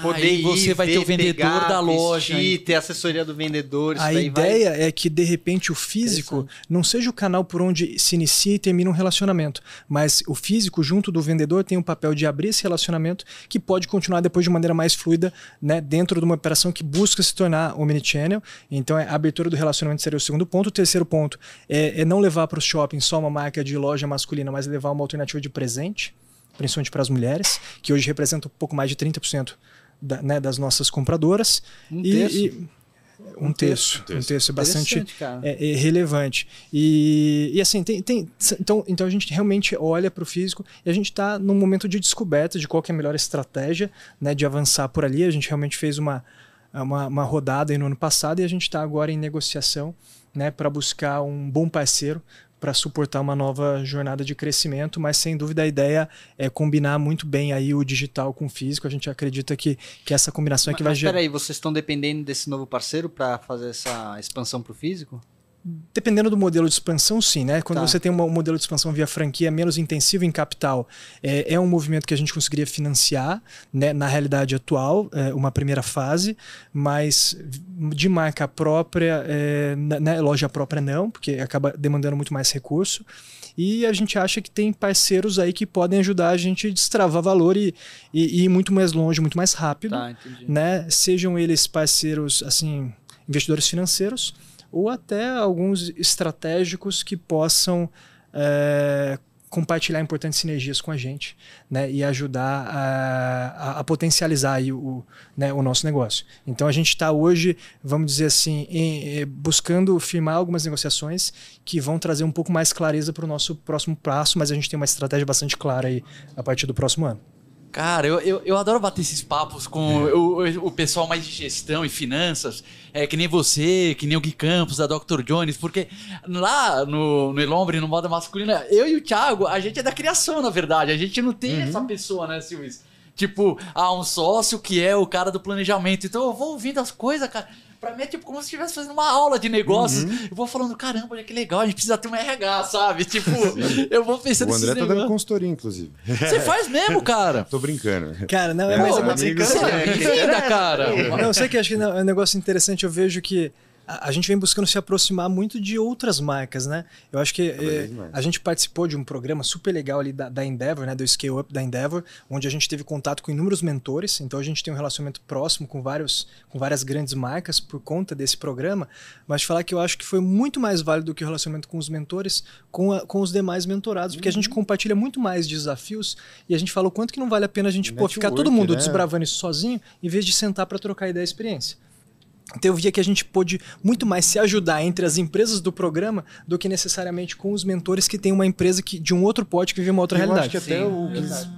Poder aí ir, você vai ter ver, o vendedor pegar, da loja. vestir, ter assessoria do vendedor. Isso A daí vai- ideia é que, de repente, o físico não seja o canal por onde se inicia e termina um relacionamento, mas o físico, junto do vendedor, tem o papel de abrir esse relacionamento que pode continuar depois de maneira mais fluida né, dentro de uma operação que busca se tornar omnichannel. Então, é, a abertura do relacionamento seria o segundo ponto. O terceiro ponto é, é não levar para o shopping só uma marca de loja masculina, mas levar uma alternativa de presente, principalmente para as mulheres, que hoje representa um pouco mais de 30% da, né, das nossas compradoras. Um E- terço? e- um terço, um terço, é bastante é, é relevante. E, e assim, tem, tem, então, então a gente realmente olha para o físico e a gente está num momento de descoberta de qual que é a melhor estratégia né, de avançar por ali. A gente realmente fez uma, uma, uma rodada aí no ano passado e a gente está agora em negociação né, para buscar um bom parceiro para suportar uma nova jornada de crescimento, mas sem dúvida a ideia é combinar muito bem aí o digital com o físico. A gente acredita que, que essa combinação é que Mas, vai mas gerar. peraí, vocês estão dependendo desse novo parceiro para fazer essa expansão pro físico? Dependendo do modelo de expansão, sim, né? Quando Tá. você tem uma- um modelo de expansão via franquia menos intensivo em capital, é, é um movimento que a gente conseguiria financiar, né? Na realidade atual, é uma primeira fase, mas de marca própria, é, né, loja própria não, porque acaba demandando muito mais recurso. E a gente acha que tem parceiros aí que podem ajudar a gente a destravar valor e, e, e ir muito mais longe, muito mais rápido Tá, né? Sejam eles parceiros, assim, investidores financeiros ou até alguns estratégicos que possam é, compartilhar importantes sinergias com a gente, né? E ajudar a, a- a potencializar o, né, o nosso negócio. Então a gente está hoje, vamos dizer assim, em- eh, buscando firmar algumas negociações que vão trazer um pouco mais clareza para o nosso próximo passo, mas a gente tem uma estratégia bastante clara aí a partir do próximo ano. Cara, eu, eu, eu adoro bater esses papos com o, o pessoal mais de gestão e finanças, é, que nem você, que nem o Gui Campos, da Dr. Jones, porque lá no, no Elombre, no Moda Masculina, eu e o Thiago, a gente é da criação, na verdade. A gente não tem essa pessoa, né, Silvio? Tipo, ah, um sócio que é o cara do planejamento. Então eu vou ouvindo as coisas, cara. Pra mim é tipo como se estivesse fazendo uma aula de negócios. Eu vou falando, caramba, olha que legal, a gente precisa ter um RH, sabe? Tipo, eu vou pensando O André tá dando negócios. consultoria, inclusive. Você faz mesmo, cara. Tô brincando. Cara, não, é, É, mas Pô, é você é, é cara. Não, eu sei que acho que não, é um negócio interessante. Eu vejo que a, a gente vem buscando se aproximar muito de outras marcas, né? Eu acho que mais. a gente participou de um programa super legal ali da, da Endeavor, né? Do Scale Up da Endeavor, onde a gente teve contato com inúmeros mentores. Então a gente tem um relacionamento próximo com, vários, com várias grandes marcas por conta desse programa. Mas falar que eu acho que foi muito mais válido do que o relacionamento com os mentores, com, a- com os demais mentorados, porque a Uhum. gente compartilha muito mais desafios e a gente fala o quanto que não vale a pena a gente pô, ficar todo mundo né? desbravando isso sozinho, em vez de sentar para trocar ideia e experiência. Então eu via que a gente pôde muito mais se ajudar entre as empresas do programa do que necessariamente com os mentores que têm uma empresa que, de um outro pote que vive uma outra eu realidade. acho que até Sim, o que eles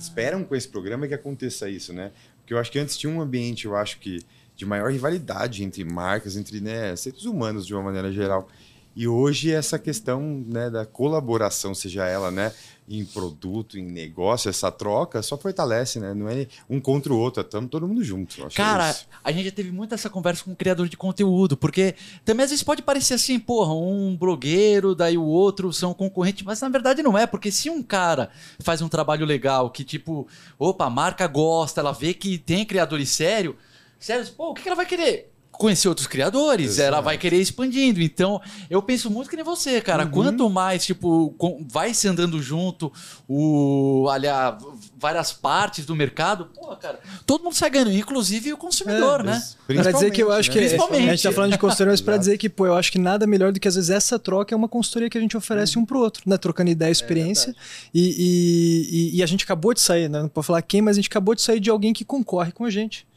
esperam com esse programa é que aconteça isso, né? Porque eu acho que antes tinha um ambiente, eu acho que de maior rivalidade entre marcas, entre né, seres humanos de uma maneira geral. E hoje essa questão né, da colaboração, seja ela né, em produto, em negócio, essa troca só fortalece, né? Não é um contra o outro, estamos todo mundo junto. é Cara, isso. a gente já teve muito essa conversa com o criador de conteúdo, porque também às vezes pode parecer assim, porra, um blogueiro, daí o outro são concorrentes, mas na verdade não é, porque se um cara faz um trabalho legal, que tipo, opa, a marca gosta, ela vê que tem criadores sério, sério, pô, o que ela vai querer? Conhecer outros criadores, Exato. ela vai querer ir expandindo. Então, eu penso muito que nem você, cara. Uhum. Quanto mais, tipo, com- vai se andando junto, o, aliás, várias partes do mercado, pô, cara, todo mundo sai ganhando, inclusive o consumidor, né? Pra dizer que eu acho que Principalmente. a gente tá falando de consultoria, mas pra Exato. dizer que, pô, eu acho que nada melhor do que às vezes essa troca é uma consultoria que a gente oferece um pro outro, né? Trocando ideia, experiência. e, e, e- e a gente acabou de sair, né? Não pode falar quem, mas a gente acabou de sair de alguém que concorre com a gente.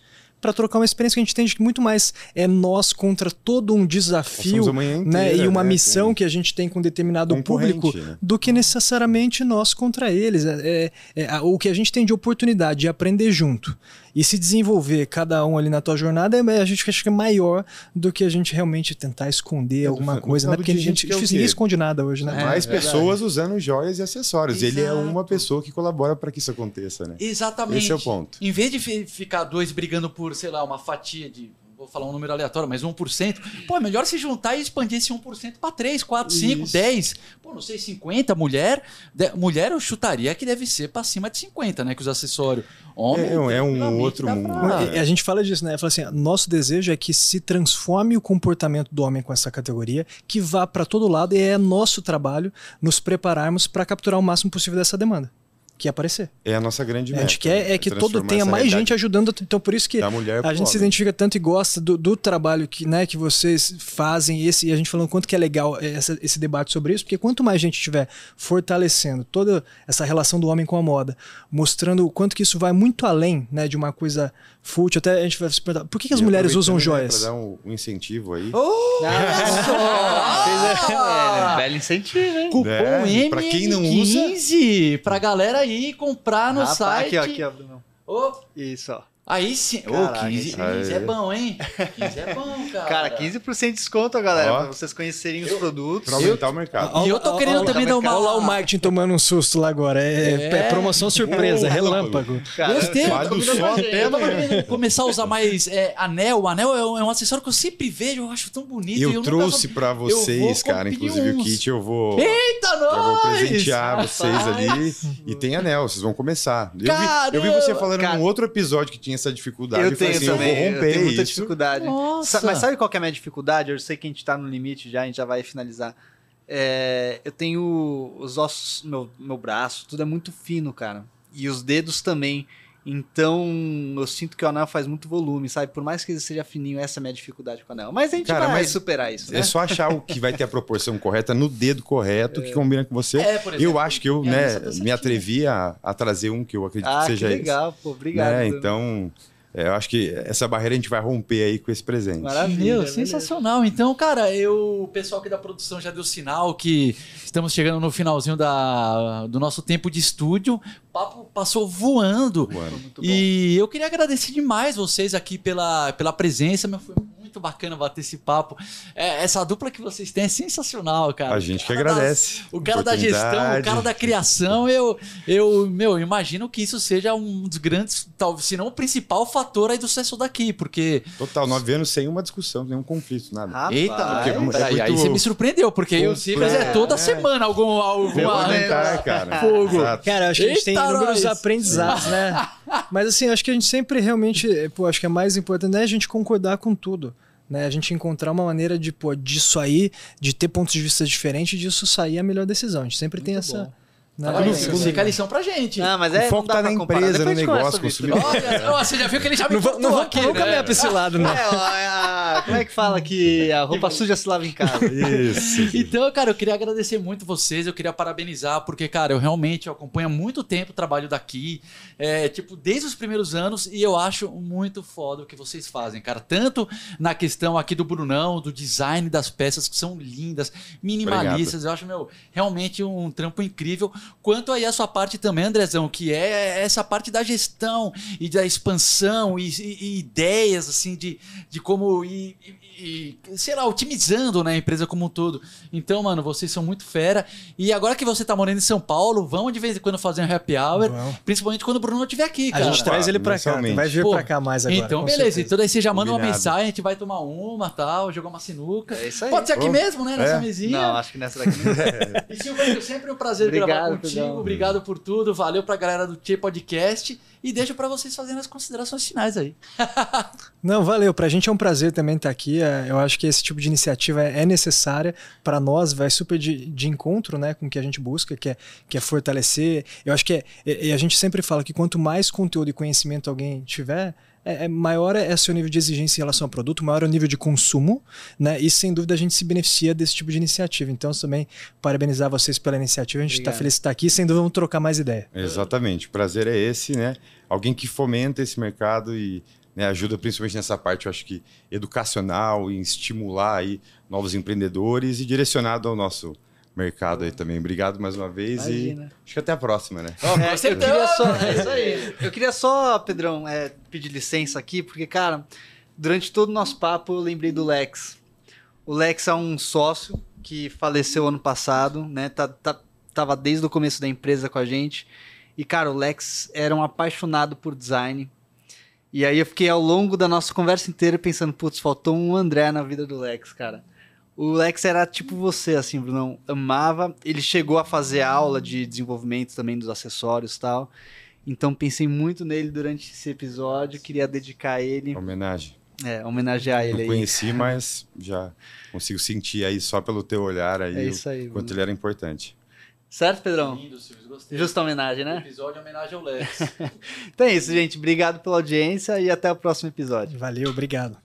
Pra trocar uma experiência que a gente tem de que muito mais é nós contra todo um desafio, Nós somos a manhã né? inteira, E uma né, missão que a gente tem com determinado público, né? do que necessariamente nós contra eles. É, é- é, o que a gente tem de oportunidade de aprender junto e se desenvolver cada um ali na tua jornada, é, a gente acha que é maior do que a gente realmente tentar esconder É, alguma no coisa, né? Porque a gente, o difícil, ninguém esconde nada hoje, né? É, Mais verdade. pessoas usando joias e acessórios. Ele é Exato. uma pessoa que colabora para que isso aconteça, né? Exatamente. Esse é o ponto. Em vez de fi- ficar dois brigando por, sei lá, uma fatia de. Vou falar um número aleatório, mas 1%. Pô, é melhor se juntar e expandir esse 1% para 3, 4, 5, Isso. 10. Pô, não sei, 50. Mulher. de- mulher eu chutaria que deve ser para cima de 50, né? Que os acessórios. Homem. É, é um- outro mundo. pra- E A gente fala disso, né? Fala assim, nosso desejo é que se transforme o comportamento do homem com essa categoria, que vá para todo lado e é nosso trabalho nos prepararmos para capturar o máximo possível dessa demanda, que é aparecer. É a nossa grande a meta. gente quer é que todo tenha mais gente ajudando, então por isso que da mulher a gente se identifica tanto e gosta do, do trabalho que, né, que vocês fazem, esse, e a gente falando quanto que é legal essa- esse debate sobre isso, porque quanto mais gente estiver fortalecendo toda essa relação do homem com a moda, mostrando o quanto que isso vai muito além né, de uma coisa fútil, até a gente vai se perguntar, por que, que as mulheres usam né, joias? Pra dar um, um incentivo aí. Olha só! É, belo incentivo, hein? Cupom É, pra quem não usa- M15 pra galera aí comprar no Rapaz, site. Aqui, ó, aqui, ó, Bruno. Ô, Isso, ó. Aí sim. Ô, Caraca, 15, isso 15 é bom, hein? 15 é bom, cara. Cara, 15% de desconto, galera, Ó. pra vocês conhecerem os produtos. Pra aumentar o mercado. E eu tô querendo também dar uma- Olha lá o marketing tomando um susto lá agora. É, É. é promoção surpresa, Oh, relâmpago. Cara, Gostei, Vale eu o tô só querendo- até eu começar a usar mais é, anel. O anel é um, é um acessório que eu sempre vejo, eu acho tão bonito. e Eu, nunca trouxe vou- pra eu vocês, cara. Inclusive o uns. kit eu vou. Eita, Eu vou nós! presentear vocês ali. E tem anel, vocês vão começar. Eu vi, eu vi você falando num outro episódio que tinha essa dificuldade. Eu tenho assim, também, eu vou eu romper tenho muita isso. dificuldade. Nossa. Sa- mas sabe qual que é a minha dificuldade? Eu sei que a gente tá no limite já, a gente já vai finalizar. É, eu tenho os ossos, meu, meu braço, tudo é muito fino, cara. E os dedos também. Então, eu sinto que o anel faz muito volume, sabe? Por mais que ele seja fininho, essa é a minha dificuldade com o anel. Mas a gente Cara, vai mas superar isso, né? É só achar o que vai ter a proporção correta no dedo correto que combina com você. É, por exemplo, eu acho que eu minha né, me atrevi a, a trazer um que eu acredito Ah, que que seja esse. legal, pô. Obrigado. Né? Então, é, eu acho que essa barreira a gente vai romper aí com esse presente. Maravilha. Sensacional. Então, cara, eu, o pessoal aqui da produção já deu sinal que estamos chegando no finalzinho da, do nosso tempo de estúdio. O papo passou voando. Voando. Muito bom. E eu queria agradecer demais vocês aqui pela, pela presença. Meu, foi muito bacana bater esse papo. É, essa dupla que vocês têm é sensacional, cara. A gente que das- agradece. o cara da gestão, o cara da criação, eu, eu, meu, imagino que isso seja um dos grandes, talvez, se não o principal fator aí do sucesso daqui, porque Total, nove anos sem uma discussão, nenhum conflito, nada. Rapaz, Eita, porque, é muito- aí você me surpreendeu, porque o Cifras é toda É. semana algum, alguma. Fogo. Cara, acho que a gente tem inúmeros nós. aprendizados, né? Mas assim, acho que a gente sempre realmente, pô, acho que é mais importante é a gente concordar com tudo. Né, a gente encontrar uma maneira de, pô, disso aí, de ter pontos de vista diferentes, disso sair a melhor decisão. A gente sempre tem essa. Essa- Fica a lição pra gente. Não, mas O é, foco não dá tá pra na empresa, no negócio, isso. Olha, você já viu que ele já me Não, não, vou- aqui, não vou né? caminhar pra esse lado, não. É, é a- como é que fala que a roupa suja se lava em casa? Isso. Então, cara, eu queria agradecer muito vocês, eu queria parabenizar, porque, cara, eu realmente acompanho há muito tempo o trabalho daqui, é, tipo, desde os primeiros anos, e eu acho muito foda o que vocês fazem, cara. Tanto na questão aqui do Brunão, do design das peças, que são lindas, minimalistas, eu acho, meu, realmente um trampo incrível, quanto aí a sua parte também, Andrezão, que é essa parte da gestão e da expansão e, e- e ideias, assim, de, de como ir, e, sei lá, otimizando né, a empresa como um todo. Então, mano, vocês são muito fera. E agora que você tá morando em São Paulo, vamos de vez em quando fazer um happy hour, principalmente quando o Bruno estiver aqui, A cara. gente traz ele pra cá, vai vir Pô, pra cá mais agora. então, beleza. certeza. Então daí você já manda uma Combinado. mensagem, a gente vai tomar uma, tal, jogar uma sinuca. É isso aí. Pode ser aqui Oh, mesmo, né? Nessa é? mesinha. Não, acho que nessa daqui não. E Silvano, sempre um prazer Obrigado, gravar contigo. Obrigado por tudo. Valeu pra galera do Tchê Podcast. E deixo pra vocês fazerem as considerações finais aí. Não, valeu. Pra gente é um prazer também estar aqui. É, Eu acho que esse tipo de iniciativa é é necessária para nós, vai super de, de encontro né, com o que a gente busca, que é, que é fortalecer. Eu acho que é. E e a gente sempre fala que quanto mais conteúdo e conhecimento alguém tiver. É, é maior é seu nível de exigência em relação ao produto, maior é o nível de consumo, né? E sem dúvida a gente se beneficia desse tipo de iniciativa. Então, também parabenizar vocês pela iniciativa. A gente está feliz de estar aqui. Sem dúvida, vamos trocar mais ideia. Exatamente. O prazer é esse, né? Alguém que fomenta esse mercado e né, ajuda principalmente nessa parte, eu acho que educacional, em estimular aí novos empreendedores e direcionado ao nosso mercado aí também. Obrigado mais uma vez Imagina. e acho que até a próxima, né? É, eu queria só, é isso aí. Eu queria só, Pedrão, é, pedir licença aqui, porque, cara, durante todo o nosso papo eu lembrei do Lex. O Lex é um sócio que faleceu ano passado, né? Tá, tá- tava desde o começo da empresa com a gente. E, cara, o Lex era um apaixonado por design. E aí eu fiquei ao longo da nossa conversa inteira pensando, putz, faltou um André na vida do Lex, cara. O Lex era tipo você, assim, Brunão. Amava. Ele chegou a fazer aula de desenvolvimento também dos acessórios e tal. Então pensei muito nele durante esse episódio. Queria dedicar a ele, Homenagem. é, homenagear ele Não aí. conheci, mas já consigo sentir aí só pelo teu olhar aí É isso aí, o quanto Bruno. ele era importante. Certo, Pedrão? Lindo, Silvio. Gostei. Justa homenagem, né? Episódio em homenagem ao Lex. Então é isso, gente. Obrigado pela audiência e até o próximo episódio. Valeu, obrigado.